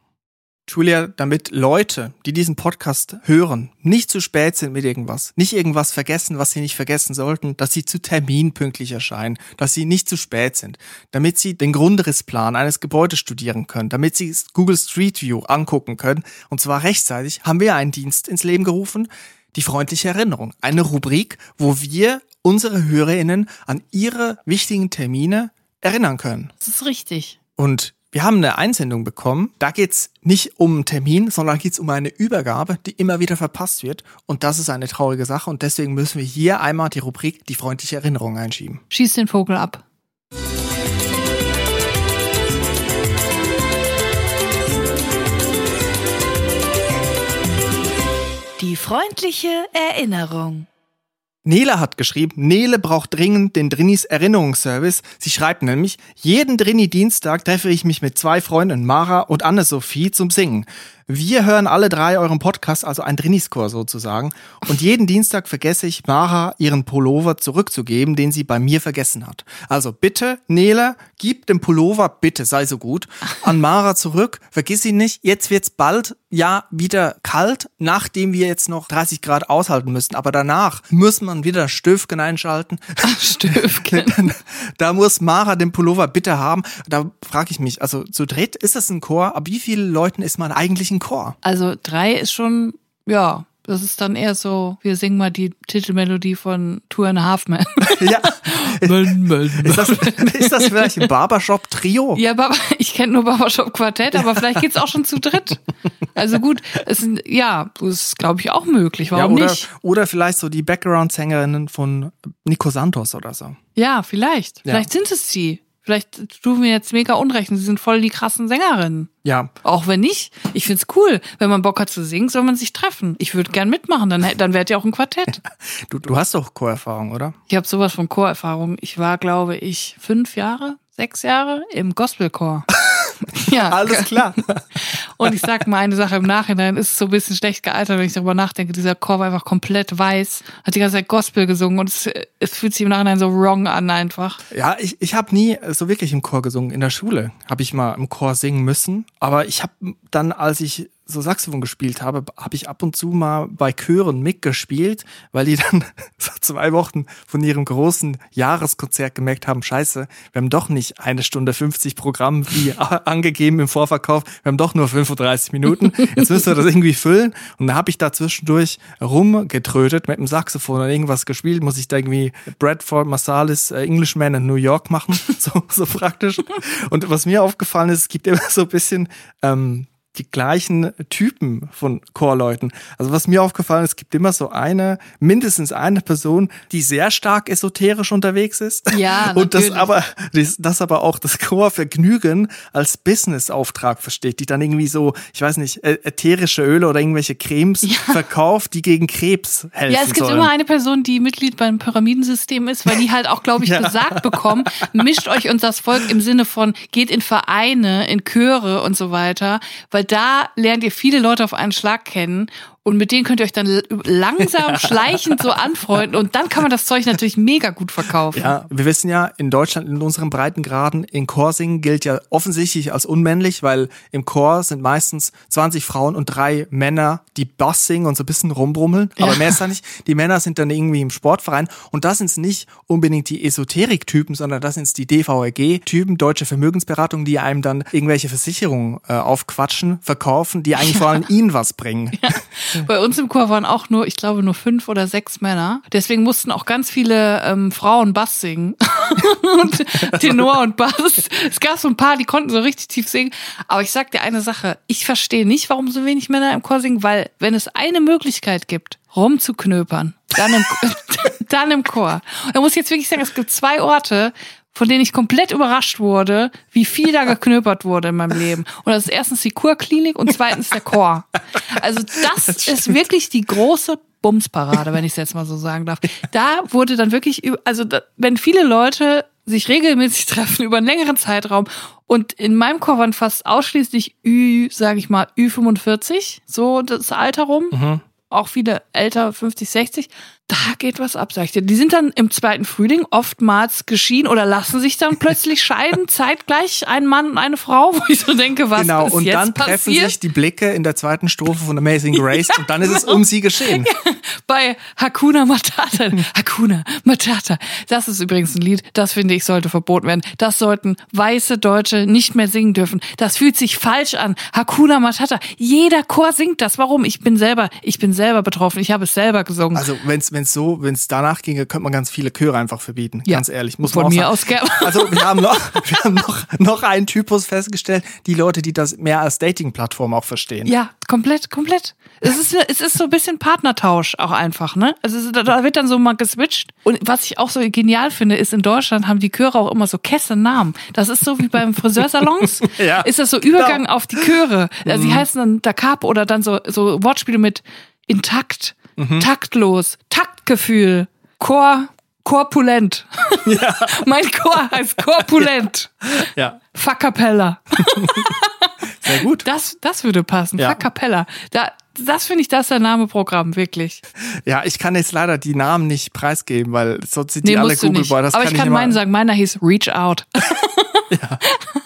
Julia, damit Leute, die diesen Podcast hören, nicht zu spät sind mit irgendwas, nicht irgendwas vergessen, was sie nicht vergessen sollten, dass sie zu Termin pünktlich erscheinen, dass sie nicht zu spät sind, damit sie den Grundrissplan eines Gebäudes studieren können, damit sie Google Street View angucken können, und zwar rechtzeitig, haben wir einen Dienst ins Leben gerufen, die freundliche Erinnerung. Eine Rubrik, wo wir unsere HörerInnen an ihre wichtigen Termine erinnern können. Das ist richtig. Und wir haben eine Einsendung bekommen. Da geht's nicht um einen Termin, sondern geht's um eine Übergabe, die immer wieder verpasst wird. Und das ist eine traurige Sache. Und deswegen müssen wir hier einmal die Rubrik Die freundliche Erinnerung einschieben. Schieß den Vogel ab. Die freundliche Erinnerung. Nele hat geschrieben, Nele braucht dringend den Drinis Erinnerungsservice. Sie schreibt nämlich, jeden Drini-Dienstag treffe ich mich mit zwei Freunden, Mara und Anne-Sophie, zum Singen. Wir hören alle drei euren Podcast, also ein Drinniskor sozusagen. Und jeden Dienstag vergesse ich Mara ihren Pullover zurückzugeben, den sie bei mir vergessen hat. Also bitte, Nele, gib den Pullover, bitte, sei so gut, an Mara zurück. Vergiss ihn nicht. Jetzt wird's bald, ja, wieder kalt, nachdem wir jetzt noch 30 Grad aushalten müssen. Aber danach muss man wieder Stöfken einschalten. Stöfken. da muss Mara den Pullover bitte haben. Da frage ich mich, also zu dritt ist das ein Chor, aber wie viele Leuten ist man eigentlich ein Chor? Also drei ist schon, ja, das ist dann eher so, wir singen mal die Titelmelodie von Two and a Half Men. ja. Mann, Mann, Ist das, ist das vielleicht ein Barbershop-Trio? Ja, aber ich kenne nur Barbershop Quartett, aber vielleicht geht's auch schon zu dritt. Also gut, es sind, ja, das ist glaube ich auch möglich. Warum ja, oder, nicht? oder vielleicht so die Background-Sängerinnen von Nico Santos oder so. Ja, vielleicht. Ja. Vielleicht sind es sie. Vielleicht tun wir jetzt mega Unrecht und sie sind voll die krassen Sängerinnen. Ja, Auch wenn nicht. Ich find's cool. Wenn man Bock hat zu singen, soll man sich treffen. Ich würde gern mitmachen, dann, dann wärt ihr auch ein Quartett. du, du hast doch Chorerfahrung, oder? Ich habe sowas von Chorerfahrung. Ich war, glaube ich, fünf Jahre, sechs Jahre im Gospelchor. ja. Alles klar. Und ich sag mal eine Sache im Nachhinein, ist so ein bisschen schlecht gealtert, wenn ich darüber nachdenke. Dieser Chor war einfach komplett weiß, hat die ganze Zeit Gospel gesungen und es, es fühlt sich im Nachhinein so wrong an einfach. Ja, ich, ich habe nie so wirklich im Chor gesungen. In der Schule habe ich mal im Chor singen müssen. Aber ich habe dann, als ich so Saxophon gespielt habe, habe ich ab und zu mal bei Chören mitgespielt, weil die dann so zwei Wochen von ihrem großen Jahreskonzert gemerkt haben, scheiße, wir haben doch nicht eine Stunde 50 Programm wie angegeben im Vorverkauf, wir haben doch nur 35 Minuten, jetzt müssen das irgendwie füllen. Und da habe ich da zwischendurch rumgetrötet mit dem Saxophon und irgendwas gespielt, muss ich da irgendwie Bradford Marsalis äh, Englishman in New York machen, so, so praktisch. Und was mir aufgefallen ist, es gibt immer so ein bisschen ähm, die gleichen Typen von Chorleuten. Also was mir aufgefallen ist, es gibt immer so eine, mindestens eine Person, die sehr stark esoterisch unterwegs ist. Ja, Und das aber, das, aber auch das Chorvergnügen als Businessauftrag versteht, die dann irgendwie so, ich weiß nicht, ätherische Öle oder irgendwelche Cremes verkauft, die gegen Krebs helfen Ja, es gibt sollen. immer eine Person, die Mitglied beim Pyramidensystem ist, weil die halt auch, glaube ich, Ja. gesagt bekommen, mischt euch uns das Volk im Sinne von, geht in Vereine, in Chöre und so weiter, weil da lernt ihr viele Leute auf einen Schlag kennen und mit denen könnt ihr euch dann langsam schleichend so anfreunden und dann kann man das Zeug natürlich mega gut verkaufen. Ja, wir wissen ja, in Deutschland, in unseren Breitengraden, in Chorsingen gilt ja offensichtlich als unmännlich, weil im Chor sind meistens 20 Frauen und drei Männer, die Bass singen und so ein bisschen rumbrummeln. Aber mehr ist da nicht. Die Männer sind dann irgendwie im Sportverein und das sind nicht unbedingt die Esoterik-Typen, sondern das sind die DVRG-Typen, deutsche Vermögensberatung, die einem dann irgendwelche Versicherungen äh, aufquatschen, verkaufen, die eigentlich vor allem ihnen was bringen. Bei uns im Chor waren auch nur, ich glaube, nur fünf oder sechs Männer. Deswegen mussten auch ganz viele ähm, Frauen Bass singen. und Tenor und Bass. Es gab so ein paar, die konnten so richtig tief singen. Aber ich sag dir eine Sache. Ich verstehe nicht, warum so wenig Männer im Chor singen, weil wenn es eine Möglichkeit gibt, rumzuknöpern, dann im, dann im Chor. Da muss ich jetzt wirklich sagen, es gibt zwei Orte, von denen ich komplett überrascht wurde, wie viel da geknöpert wurde in meinem Leben. Und das ist erstens die Kurklinik und zweitens der Chor. Also das, ist wirklich die große Bumsparade, wenn ich es jetzt mal so sagen darf. Da wurde dann wirklich, also wenn viele Leute sich regelmäßig treffen über einen längeren Zeitraum und in meinem Chor waren fast ausschließlich Ü, sage ich mal, Ü45, so das Alter rum. Auch viele älter, 50, 60. Da geht was ab, sag ich dir. Die sind dann im zweiten Frühling oftmals geschieden oder lassen sich dann plötzlich scheiden, zeitgleich ein Mann und eine Frau, wo ich so denke, was genau, ist und jetzt dann treffen passiert? sich die Blicke in der zweiten Strophe von Amazing Grace und dann ist es um sie geschehen. bei Hakuna Matata. Hakuna Matata. Das ist übrigens ein Lied, das finde ich sollte verboten werden. Das sollten weiße Deutsche nicht mehr singen dürfen. Das fühlt sich falsch an. Hakuna Matata. Jeder Chor singt das. Warum? Ich bin selber, ich bin selber betroffen. Ich habe es selber gesungen. Also wenn es so, wenn's danach ginge, könnte man ganz viele Chöre einfach verbieten. Ja. Ganz ehrlich. Muss Von man auch mir aus. Also wir haben noch, wir haben noch, noch einen Typus festgestellt, die Leute, die das mehr als Dating-Plattform auch verstehen. Ja, komplett, komplett. Es ist, es ist so ein bisschen Partnertausch auch einfach, ne? Also es ist, da wird dann so mal geswitcht. Und was ich auch so genial finde, ist, in Deutschland haben die Chöre auch immer so Kessennamen. Das ist so wie beim Friseursalons. Ja, ist das so genau. Übergang auf die Chöre. Also die heißen dann Da Capo oder dann so, so Wortspiele mit intakt, taktlos, Taktgefühl, Chor, korpulent. mein Chor heißt korpulent. Ja, Facapella. sehr gut. Das, das würde passen. Ja. Facapella. Da, das finde ich, das ist der Name Programm, wirklich. Ja, ich kann jetzt leider die Namen nicht preisgeben, weil sonst sind die Nee, alle. Das Aber kann ich kann meinen sagen. Meiner hieß Reach Out.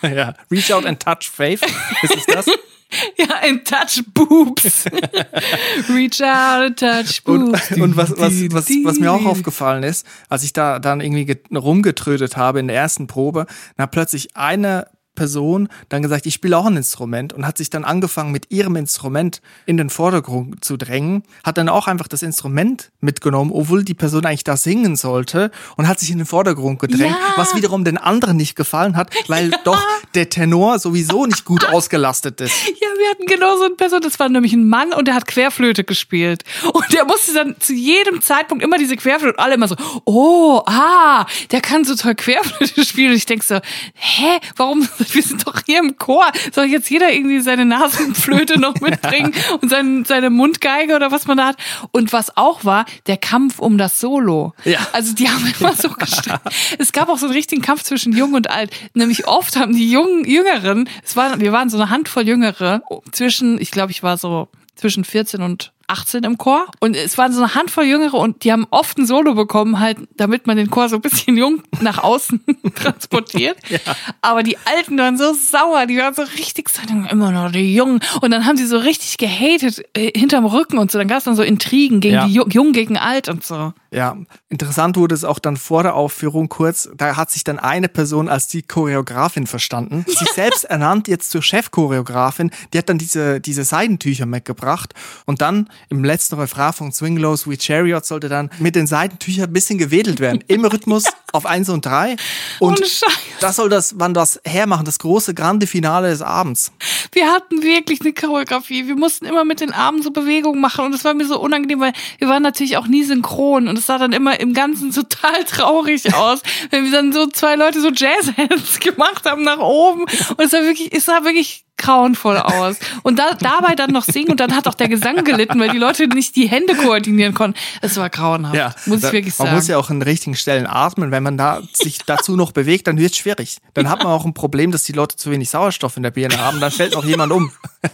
Ja. Reach out and touch faith. Ist es das? ja, in Touch Boobs. Reach out and touch Und, boobs. und was, was, was, was mir auch aufgefallen ist, als ich da dann irgendwie get- rumgetrödet habe in der ersten Probe, dann hat plötzlich eine Person dann gesagt, ich spiele auch ein Instrument und hat sich dann angefangen mit ihrem Instrument in den Vordergrund zu drängen, hat dann auch einfach das Instrument mitgenommen, obwohl die Person eigentlich da singen sollte und hat sich in den Vordergrund gedrängt, Ja. was wiederum den anderen nicht gefallen hat, weil doch der Tenor sowieso nicht gut ausgelastet ist. Ja, wir hatten genau so eine Person, das war nämlich ein Mann und der hat Querflöte gespielt. Und der musste dann zu jedem Zeitpunkt immer diese Querflöte und alle immer so, oh, ah, der kann so toll Querflöte spielen. Und ich denk so, hä, warum, wir sind doch hier im Chor. Soll jetzt jeder irgendwie seine Nasenflöte noch mitbringen und sein, seine Mundgeige oder was man da hat? Und was auch war, der Kampf um das Solo. Ja. Also die haben immer so gestritten. Es gab auch so einen richtigen Kampf zwischen Jung und Alt. Nämlich oft haben die Jungen, Jüngeren, es waren, wir waren so eine Handvoll Jüngere, zwischen, ich glaube, ich war so zwischen 14 und 18 im Chor. Und es waren so eine Handvoll Jüngere und die haben oft ein Solo bekommen, halt, damit man den Chor so ein bisschen jung nach außen transportiert. Aber die Alten waren so sauer, die waren so richtig, so, immer noch die Jungen. Und dann haben sie so richtig gehatet äh, hinterm Rücken und so. Dann gab es dann so Intrigen gegen Ja. die Ju- Jung gegen Alt und so. Ja, interessant wurde es auch dann vor der Aufführung kurz. Da hat sich dann eine Person als die Choreografin verstanden, sich selbst ernannt jetzt zur Chefchoreografin. Die hat dann diese, diese Seidentücher mitgebracht und dann im letzten Refrain von Swing Low Sweet Chariot sollte dann mit den Seidentüchern ein bisschen gewedelt werden. Im Rhythmus auf eins und drei. Und das soll das, wann das hermachen, das große grande Finale des Abends. Wir hatten wirklich eine Choreografie. Wir mussten immer mit den Armen so Bewegungen machen und es war mir so unangenehm, weil wir waren natürlich auch nie synchron und es sah dann immer im Ganzen total traurig aus, wenn wir dann so zwei Leute so Jazzhands gemacht haben nach oben und es sah wirklich, es sah wirklich grauenvoll aus. Und da, dabei dann noch singen und dann hat auch der Gesang gelitten, weil die Leute nicht die Hände koordinieren konnten. Es war grauenhaft, muss ich da- wirklich Man sagen. muss ja auch an richtigen Stellen atmen. Wenn man da sich dazu noch bewegt, dann wird es schwierig. Dann hat man auch ein Problem, dass die Leute zu wenig Sauerstoff in der Birne haben. Dann fällt noch jemand um.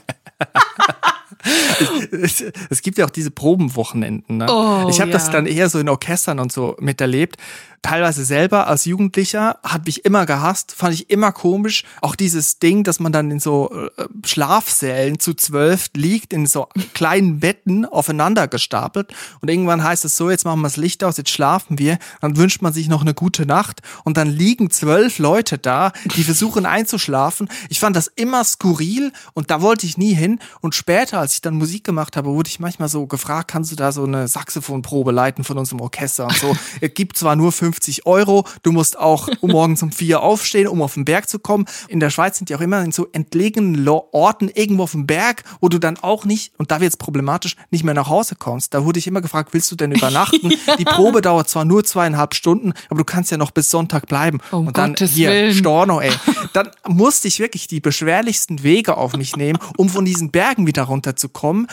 es, es gibt ja auch diese Probenwochenenden. Ne? Oh, ich habe das ja. dann eher so in Orchestern und so miterlebt. Teilweise selber als Jugendlicher hat mich immer gehasst, fand ich immer komisch. Auch dieses Ding, dass man dann in so äh, Schlafsälen zu zwölf liegt, in so kleinen Betten aufeinander gestapelt. Und irgendwann heißt es so, jetzt machen wir das Licht aus, jetzt schlafen wir. Dann wünscht man sich noch eine gute Nacht. Und dann liegen zwölf Leute da, die versuchen einzuschlafen. Ich fand das immer skurril und da wollte ich nie hin. Und später, als ich dann Musik gemacht habe, wurde ich manchmal so gefragt, kannst du da so eine Saxophonprobe leiten von unserem Orchester und so. Es gibt zwar nur 50 Euro, du musst auch um morgens um vier aufstehen, um auf den Berg zu kommen. In der Schweiz sind die auch immer in so entlegenen Orten irgendwo auf dem Berg, wo du dann auch nicht, und da wird es problematisch, nicht mehr nach Hause kommst. Da wurde ich immer gefragt, willst du denn übernachten? Die Probe dauert zwar nur zweieinhalb Stunden, aber du kannst ja noch bis Sonntag bleiben. Um und dann Gottes hier, Willen. Storno, ey. Dann musste ich wirklich die beschwerlichsten Wege auf mich nehmen, um von diesen Bergen wieder runterzukommen.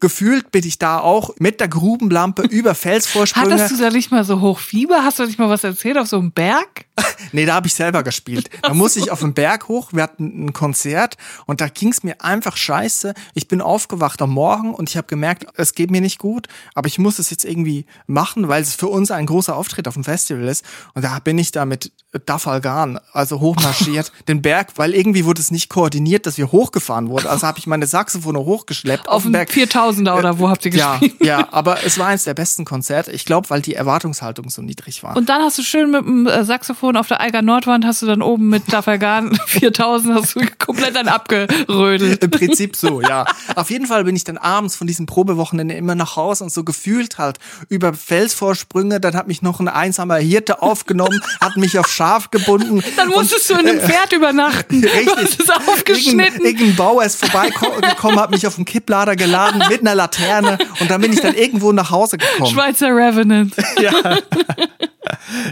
Gefühlt bin ich da auch mit der Grubenlampe über Felsvorsprünge. Hattest du da nicht mal so hoch Fieber? Hast du nicht mal was erzählt auf so einem Berg? Nee, da habe ich selber gespielt. Da musste ich auf den Berg hoch, wir hatten ein Konzert und da ging es mir einfach scheiße. Ich bin aufgewacht am Morgen und ich habe gemerkt, es geht mir nicht gut, aber ich muss es jetzt irgendwie machen, weil es für uns ein großer Auftritt auf dem Festival ist. Und da bin ich da mit Dafalgan, also hochmarschiert, den Berg, weil irgendwie wurde es nicht koordiniert, dass wir hochgefahren wurden. Also habe ich meine Saxophone hochgeschleppt Auf den dem 4000er oder wo habt ihr Ja, gespielt? ja, aber es war eins der besten Konzerte. Ich glaube, weil die Erwartungshaltung so niedrig war. Und dann hast du schön mit dem äh, Saxophon Mikrofon auf der Eiger Nordwand hast du dann oben mit Dafalgan 4000 hast du komplett dann abgerödelt. Im Prinzip so, ja. Auf jeden Fall bin ich dann abends von diesem Probewochenende immer nach Hause und so gefühlt halt über Felsvorsprünge. Dann hat mich noch ein einsamer Hirte aufgenommen, hat mich auf Schaf gebunden. Dann musstest und, du in einem Pferd übernachten. Richtig. Du hast es aufgeschnitten. Irgendein Bauer ist vorbeigekommen, hat mich auf dem Kipplader geladen mit einer Laterne und dann bin ich dann irgendwo nach Hause gekommen. Schweizer Revenant. Ja.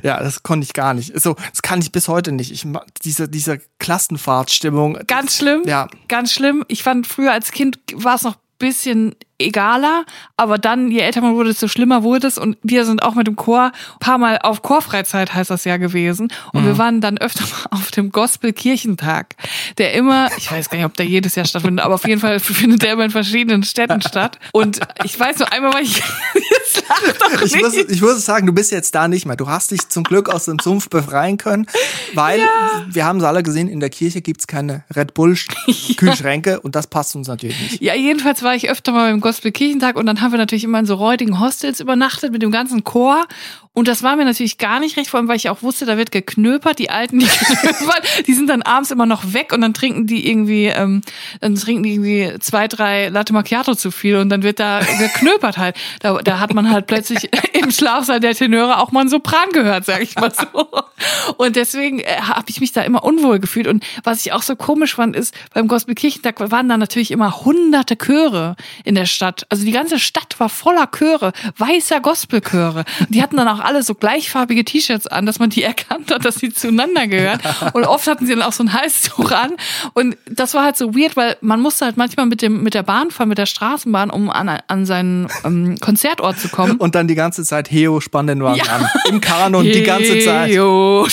Ja, das konnte ich gar nicht. So, das kann ich bis heute nicht. Ich diese diese Klassenfahrtstimmung. Ganz schlimm. Ja. Ganz schlimm. Ich fand früher als Kind war es noch bisschen egaler, aber dann, je älter man wurde, desto schlimmer wurde es. Und wir sind auch mit dem Chor ein paar Mal auf Chorfreizeit, heißt das ja gewesen. Und mhm. wir waren dann öfter mal auf dem Gospel-Kirchentag, der immer, ich weiß gar nicht, ob der jedes Jahr stattfindet, aber auf jeden Fall findet der immer in verschiedenen Städten statt. Und ich weiß nur einmal, weil ich, jetzt lach doch nicht. Ich muss, ich muss sagen, du bist jetzt da nicht mehr. Du hast dich zum Glück aus dem Sumpf befreien können, weil ja. wir haben es alle gesehen, in der Kirche gibt's keine Red Bull-Kühlschränke ja. und das passt uns natürlich nicht. Ja, jedenfalls war ich öfter mal beim Gospel-Kirchentag und dann haben wir natürlich immer in so räudigen Hostels übernachtet mit dem ganzen Chor. Und das war mir natürlich gar nicht recht, vor allem weil ich auch wusste, da wird geknöpert. Die Alten, die knöpern, die sind dann abends immer noch weg und dann trinken die irgendwie, ähm, dann trinken die irgendwie zwei, drei Latte Macchiato zu viel und dann wird da geknöpert halt. Da, da hat man halt plötzlich im Schlafsaal der Tenöre auch mal einen Sopran gehört, sag ich mal so. Und deswegen äh, habe ich mich da immer unwohl gefühlt. Und was ich auch so komisch fand, ist, beim Gospel-Kirchentag waren da natürlich immer hunderte Chöre in der Stadt. Also die ganze Stadt war voller Chöre, weißer Gospelchöre. Die hatten dann auch alle so gleichfarbige T-Shirts an, dass man die erkannt hat, dass sie zueinander gehören. Und oft hatten sie dann auch so ein Halstuch an. Und das war halt so weird, weil man musste halt manchmal mit dem mit der Bahn fahren, mit der Straßenbahn, um an, an seinen ähm, Konzertort zu kommen. Und dann die ganze Zeit Heo spann den Wagen ja. an. Im Kanon die ganze Zeit. Heo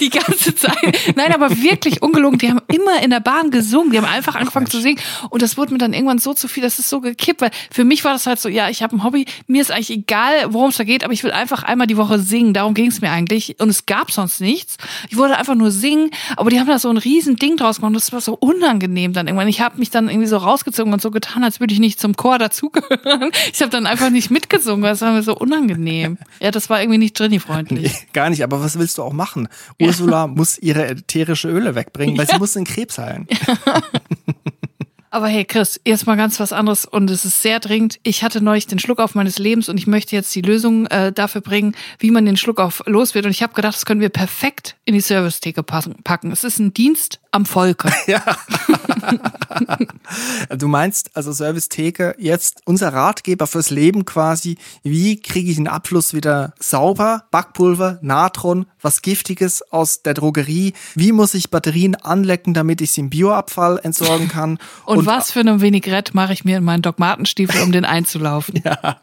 die ganze Zeit. Nein, aber wirklich ungelogen. Die haben immer in der Bahn gesungen. Die haben einfach angefangen Ach, zu singen. Und das wurde mir dann irgendwann so zu viel, dass es so gekippt, weil für mich war das halt so, ja, ich habe ein Hobby. Mir ist eigentlich egal, worum es da geht, aber ich will einfach einmal die Woche singen. Darum ging es mir eigentlich. Und es gab sonst nichts. Ich wollte einfach nur singen, aber die haben da so ein riesen Ding draus gemacht. Das war so unangenehm dann irgendwann. Ich habe mich dann irgendwie so rausgezogen und so getan, als würde ich nicht zum Chor dazugehören. Ich habe dann einfach nicht mitgesungen, weil es war mir so unangenehm. Ja, das war irgendwie nicht Trini-freundlich. Nee, gar nicht, aber was willst du auch machen? Ursula muss ihre ätherische Öle wegbringen, weil ja. sie muss den Krebs heilen. Ja. Aber hey Chris, jetzt mal ganz was anderes und es ist sehr dringend. Ich hatte neulich den Schluckauf meines Lebens und ich möchte jetzt die Lösung äh, dafür bringen, wie man den Schluckauf los wird. Und ich habe gedacht, das können wir perfekt in die Servicetheke packen. Es ist ein Dienst am Volke. Ja. du meinst also Servicetheke jetzt unser Ratgeber fürs Leben quasi. Wie kriege ich einen Abfluss wieder sauber? Backpulver, Natron, was Giftiges aus der Drogerie. Wie muss ich Batterien anlecken, damit ich sie im Bioabfall entsorgen kann? Und, Und was für eine Vinaigrette mache ich mir in meinen Dogmatenstiefel, um den einzulaufen? Ja.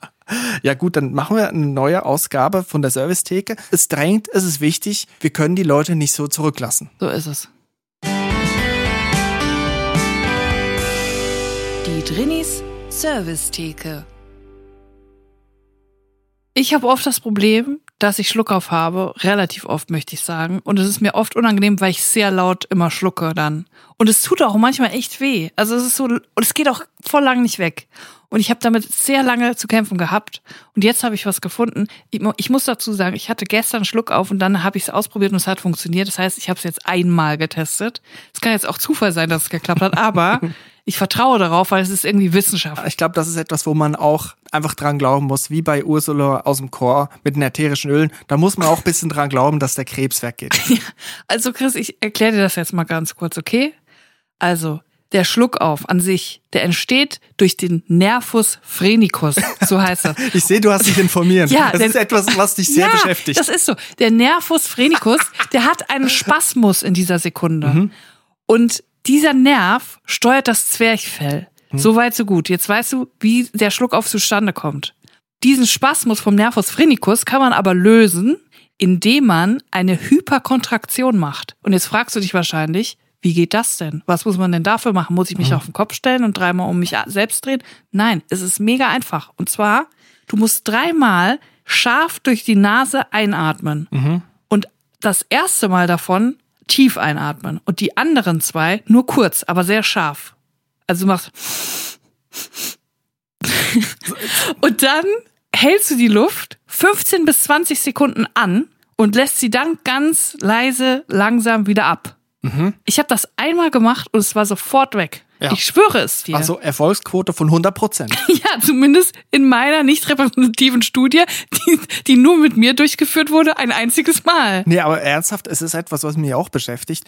Ja gut, dann machen wir eine neue Ausgabe von der Servicetheke. Es drängt, es ist wichtig, wir können die Leute nicht so zurücklassen. So ist es. Die Drinis Servicetheke. Ich habe oft das Problem, dass ich Schluckauf habe, relativ oft möchte ich sagen. Und es ist mir oft unangenehm, weil ich sehr laut immer schlucke dann. Und es tut auch manchmal echt weh. Also es ist so, und es geht auch voll lang nicht weg. Und ich habe damit sehr lange zu kämpfen gehabt. Und jetzt habe ich was gefunden. Ich, muss dazu sagen, ich hatte gestern Schluck auf und dann habe ich es ausprobiert und es hat funktioniert. Das heißt, ich habe es jetzt einmal getestet. Es kann jetzt auch Zufall sein, dass es geklappt hat, aber ich vertraue darauf, weil es ist irgendwie Wissenschaft. Ich glaube, das ist etwas, wo man auch einfach dran glauben muss, wie bei Ursula aus dem Chor mit den ätherischen Ölen. Da muss man auch ein bisschen dran glauben, dass der Krebs weggeht. also Chris, ich erkläre dir das jetzt mal ganz kurz, okay? Also, der Schluckauf an sich, der entsteht durch den Nervus phrenicus, so heißt das. ich sehe, du hast dich informiert. Ja, das ist etwas, was dich sehr ja, beschäftigt. Das ist so. Der Nervus phrenicus, der hat einen Spasmus in dieser Sekunde. Mhm. Und dieser Nerv steuert das Zwerchfell. Mhm. So weit, so gut. Jetzt weißt du, wie der Schluckauf zustande kommt. Diesen Spasmus vom Nervus phrenicus kann man aber lösen, indem man eine Hyperkontraktion macht. Und jetzt fragst du dich wahrscheinlich, wie geht das denn? Was muss man denn dafür machen? Muss ich mich mhm. auf den Kopf stellen und dreimal um mich selbst drehen? Nein, es ist mega einfach. Und zwar, du musst dreimal scharf durch die Nase einatmen. Mhm. Und das erste Mal davon tief einatmen. Und die anderen zwei nur kurz, aber sehr scharf. Also du machst. und dann hältst du die Luft 15 bis 20 Sekunden an und lässt sie dann ganz leise, langsam wieder ab. Ich habe das einmal gemacht und es war sofort weg. Ja. Ich schwöre es dir. Also Erfolgsquote von 100 Prozent. Ja, zumindest in meiner nicht repräsentativen Studie, die, die nur mit mir durchgeführt wurde, ein einziges Mal. Nee, aber ernsthaft, es ist etwas, was mich auch beschäftigt.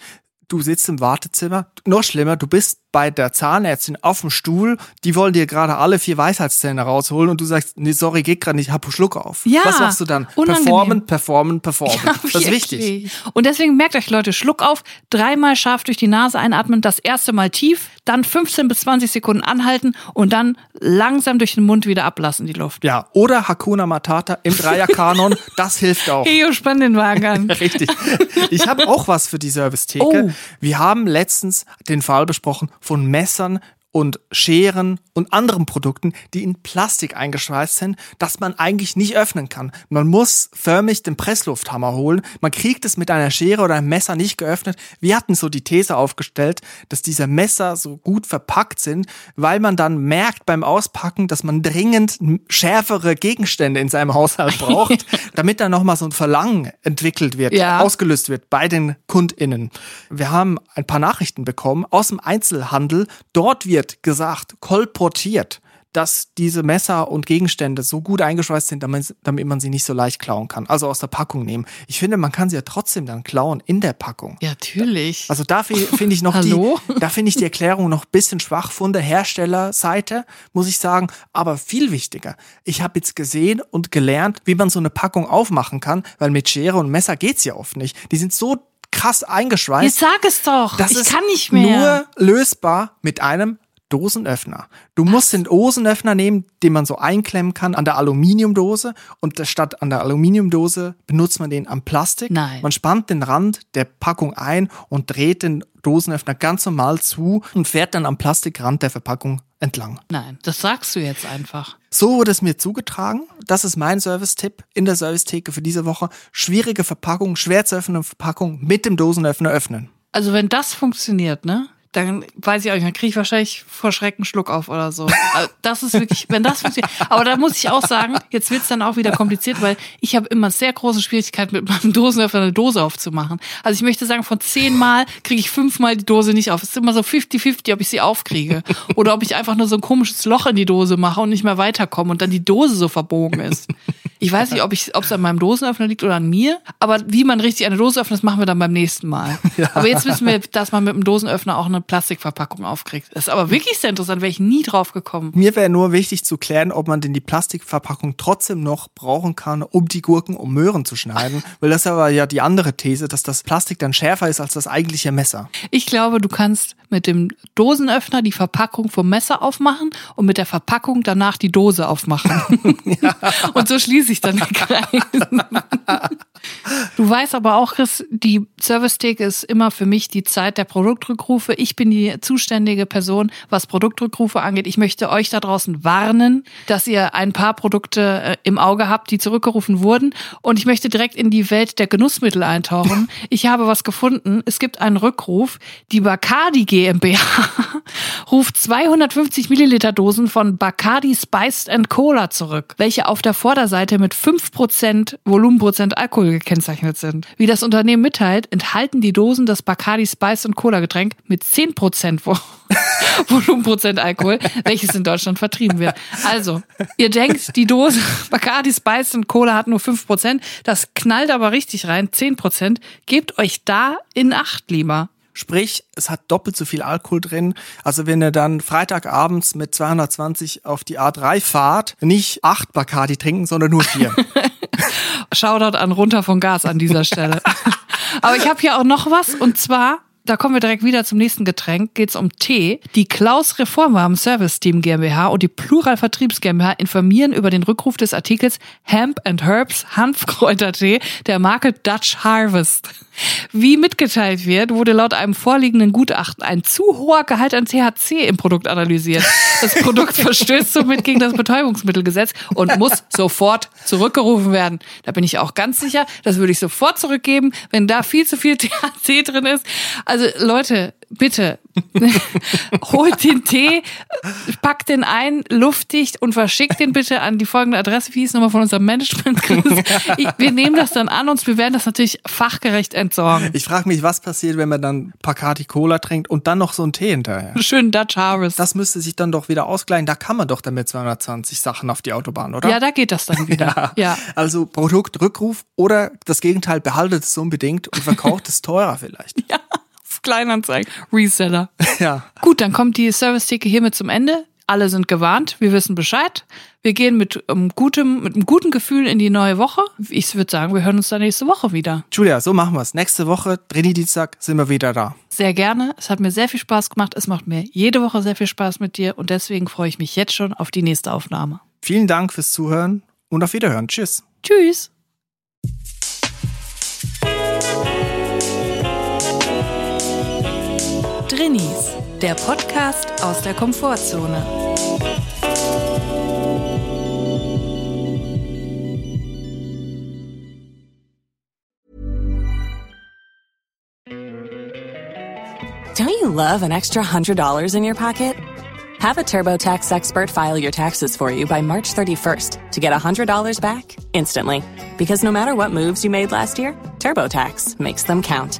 Du sitzt im Wartezimmer, noch schlimmer, du bist bei der Zahnärztin auf dem Stuhl, die wollen dir gerade alle vier Weisheitszähne rausholen und du sagst, nee, sorry, geht gerade nicht, hab einen Schluck auf. Ja, Was machst du dann? unangenehm. Performen, performen, performen. Ja, das ist wichtig. Und deswegen merkt euch Leute, Schluck auf, dreimal scharf durch die Nase einatmen, das erste Mal tief, dann 15 bis 20 Sekunden anhalten und dann langsam durch den Mund wieder ablassen, die Luft. Ja, oder Hakuna Matata im Dreierkanon, das hilft auch. Heyo, spann den Wagen an. Richtig. Ich habe auch was für die Servicetheke. Oh. Wir haben letztens den Fall besprochen von Messern und Scheren und anderen Produkten, die in Plastik eingeschweißt sind, dass man eigentlich nicht öffnen kann. Man muss förmlich den Presslufthammer holen. Man kriegt es mit einer Schere oder einem Messer nicht geöffnet. Wir hatten so die These aufgestellt, dass diese Messer so gut verpackt sind, weil man dann merkt beim Auspacken, dass man dringend schärfere Gegenstände in seinem Haushalt braucht, damit dann nochmal so ein Verlangen entwickelt wird, Ja. ausgelöst wird bei den KundInnen. Wir haben ein paar Nachrichten bekommen aus dem Einzelhandel. Dort wird gesagt, kolportiert, dass diese Messer und Gegenstände so gut eingeschweißt sind, damit damit man sie nicht so leicht klauen kann. Also aus der Packung nehmen. Ich finde, man kann sie ja trotzdem dann klauen in der Packung. Ja, natürlich. Also da fi- finde ich noch die, da finde ich die Erklärung noch ein bisschen schwach von der Herstellerseite, muss ich sagen. Aber viel wichtiger. Ich habe jetzt gesehen und gelernt, wie man so eine Packung aufmachen kann, weil mit Schere und Messer geht's ja oft nicht. Die sind so krass eingeschweißt. Jetzt sag es doch. Das ich kann nicht mehr. Nur lösbar mit einem Dosenöffner. Du musst den Dosenöffner nehmen, den man so einklemmen kann an der Aluminiumdose und statt an der Aluminiumdose benutzt man den am Plastik. Nein. Man spannt den Rand der Packung ein und dreht den Dosenöffner ganz normal zu und fährt dann am Plastikrand der Verpackung entlang. Nein, das sagst du jetzt einfach. So wurde es mir zugetragen. Das ist mein Service-Tipp in der Servicetheke für diese Woche. Schwierige Verpackung, schwer zu öffnende Verpackung mit dem Dosenöffner öffnen. Also wenn das funktioniert, ne? Dann weiß ich auch nicht, dann kriege ich wahrscheinlich vor Schrecken Schluck auf oder so. Also Das ist wirklich, wenn das funktioniert. Aber da muss ich auch sagen, jetzt wird's dann auch wieder kompliziert, weil ich habe immer sehr große Schwierigkeiten mit meinem Dosenöffner eine Dose aufzumachen. Also ich möchte sagen, von zehn Mal kriege ich fünfmal die Dose nicht auf. Es ist immer so 50-50, ob ich sie aufkriege. Oder ob ich einfach nur so ein komisches Loch in die Dose mache und nicht mehr weiterkomme und dann die Dose so verbogen ist. Ich weiß nicht, ob ich, ob es an meinem Dosenöffner liegt oder an mir, aber wie man richtig eine Dose öffnet, das machen wir dann beim nächsten Mal. Aber jetzt wissen wir, dass man mit dem Dosenöffner auch eine Plastikverpackung aufkriegt. Das ist aber wirklich sehr interessant, wäre ich nie drauf gekommen. Mir wäre nur wichtig zu klären, ob man denn die Plastikverpackung trotzdem noch brauchen kann, um die Gurken um Möhren zu schneiden. Weil das ist aber ja die andere These, dass das Plastik dann schärfer ist als das eigentliche Messer. Ich glaube, du kannst mit dem Dosenöffner die Verpackung vom Messer aufmachen und mit der Verpackung danach die Dose aufmachen. Und so schließe ich dann den Kreis. Du weißt aber auch, Chris, die Servicetheke ist immer für mich die Zeit der Produktrückrufe. Ich bin die zuständige Person, was Produktrückrufe angeht. Ich möchte euch da draußen warnen, dass ihr ein paar Produkte äh, im Auge habt, die zurückgerufen wurden. Und ich möchte direkt in die Welt der Genussmittel eintauchen. Ich habe was gefunden. Es gibt einen Rückruf. Die Bacardi GmbH ruft 250 Milliliter Dosen von Bacardi Spiced and Cola zurück, welche auf der Vorderseite mit 5% Volumenprozent Alkohol gekennzeichnet sind. Wie das Unternehmen mitteilt, enthalten die Dosen das Bacardi Spiced and Cola Getränk mit 10% Vo Volumenprozent Alkohol, welches in Deutschland vertrieben wird. Also, ihr denkt, die Dose Bacardi Spiced and Cola hat nur 5%, das knallt aber richtig rein, 10%. Gebt euch da in Acht lieber. Sprich, es hat doppelt so viel Alkohol drin. Also wenn ihr dann Freitagabends mit 220 auf die A3 fahrt, nicht acht Bacardi trinken, sondern nur vier. Shoutout an runter von Gas an dieser Stelle. Aber ich habe hier auch noch was und zwar da kommen wir direkt wieder zum nächsten Getränk. Geht's um Tee. Die Klaus Reformwarm Service Team GmbH und die Plural Vertriebs GmbH informieren über den Rückruf des Artikels Hemp and Herbs Hanfkräutertee der Marke Dutch Harvest. Wie mitgeteilt wird, wurde laut einem vorliegenden Gutachten ein zu hoher Gehalt an THC im Produkt analysiert. Das Produkt verstößt somit gegen das Betäubungsmittelgesetz und muss sofort zurückgerufen werden. Da bin ich auch ganz sicher, das würde ich sofort zurückgeben, wenn da viel zu viel THC drin ist. Also Leute, bitte, holt den Tee, packt den ein, luftdicht und verschickt den bitte an die folgende Adresse, wie hieß nochmal von unserem Management. Ich, wir nehmen das dann an und wir werden das natürlich fachgerecht entsorgen. Ich frage mich, was passiert, wenn man dann Pacati Cola trinkt und dann noch so einen Tee hinterher. Schönen Dutch Harvest. Das müsste sich dann doch wieder ausgleichen. Da kann man doch damit 220 Sachen auf die Autobahn, oder? ja, da geht das dann wieder. ja. Also Produktrückruf oder das Gegenteil, behaltet es unbedingt und verkauft es teurer vielleicht. Ja, auf Kleinanzeigen. Reseller. Ja. Gut, dann kommt die Service-Theke hiermit zum Ende. Alle sind gewarnt, wir wissen Bescheid. Wir gehen mit, um, gutem, mit einem guten Gefühl in die neue Woche. Ich würde sagen, wir hören uns dann nächste Woche wieder. Julia, so machen wir es. Nächste Woche, Trini-Dienstag, sind wir wieder da. Sehr gerne. Es hat mir sehr viel Spaß gemacht. Es macht mir jede Woche sehr viel Spaß mit dir und deswegen freue ich mich jetzt schon auf die nächste Aufnahme. Vielen Dank fürs Zuhören und auf Wiederhören. Tschüss. Tschüss. Drinnies, der Podcast aus der Komfortzone. Don't you love an extra $100 in your pocket? Have a TurboTax expert file your taxes for you by March 31st to get $100 back instantly. Because no matter what moves you made last year, TurboTax makes them count.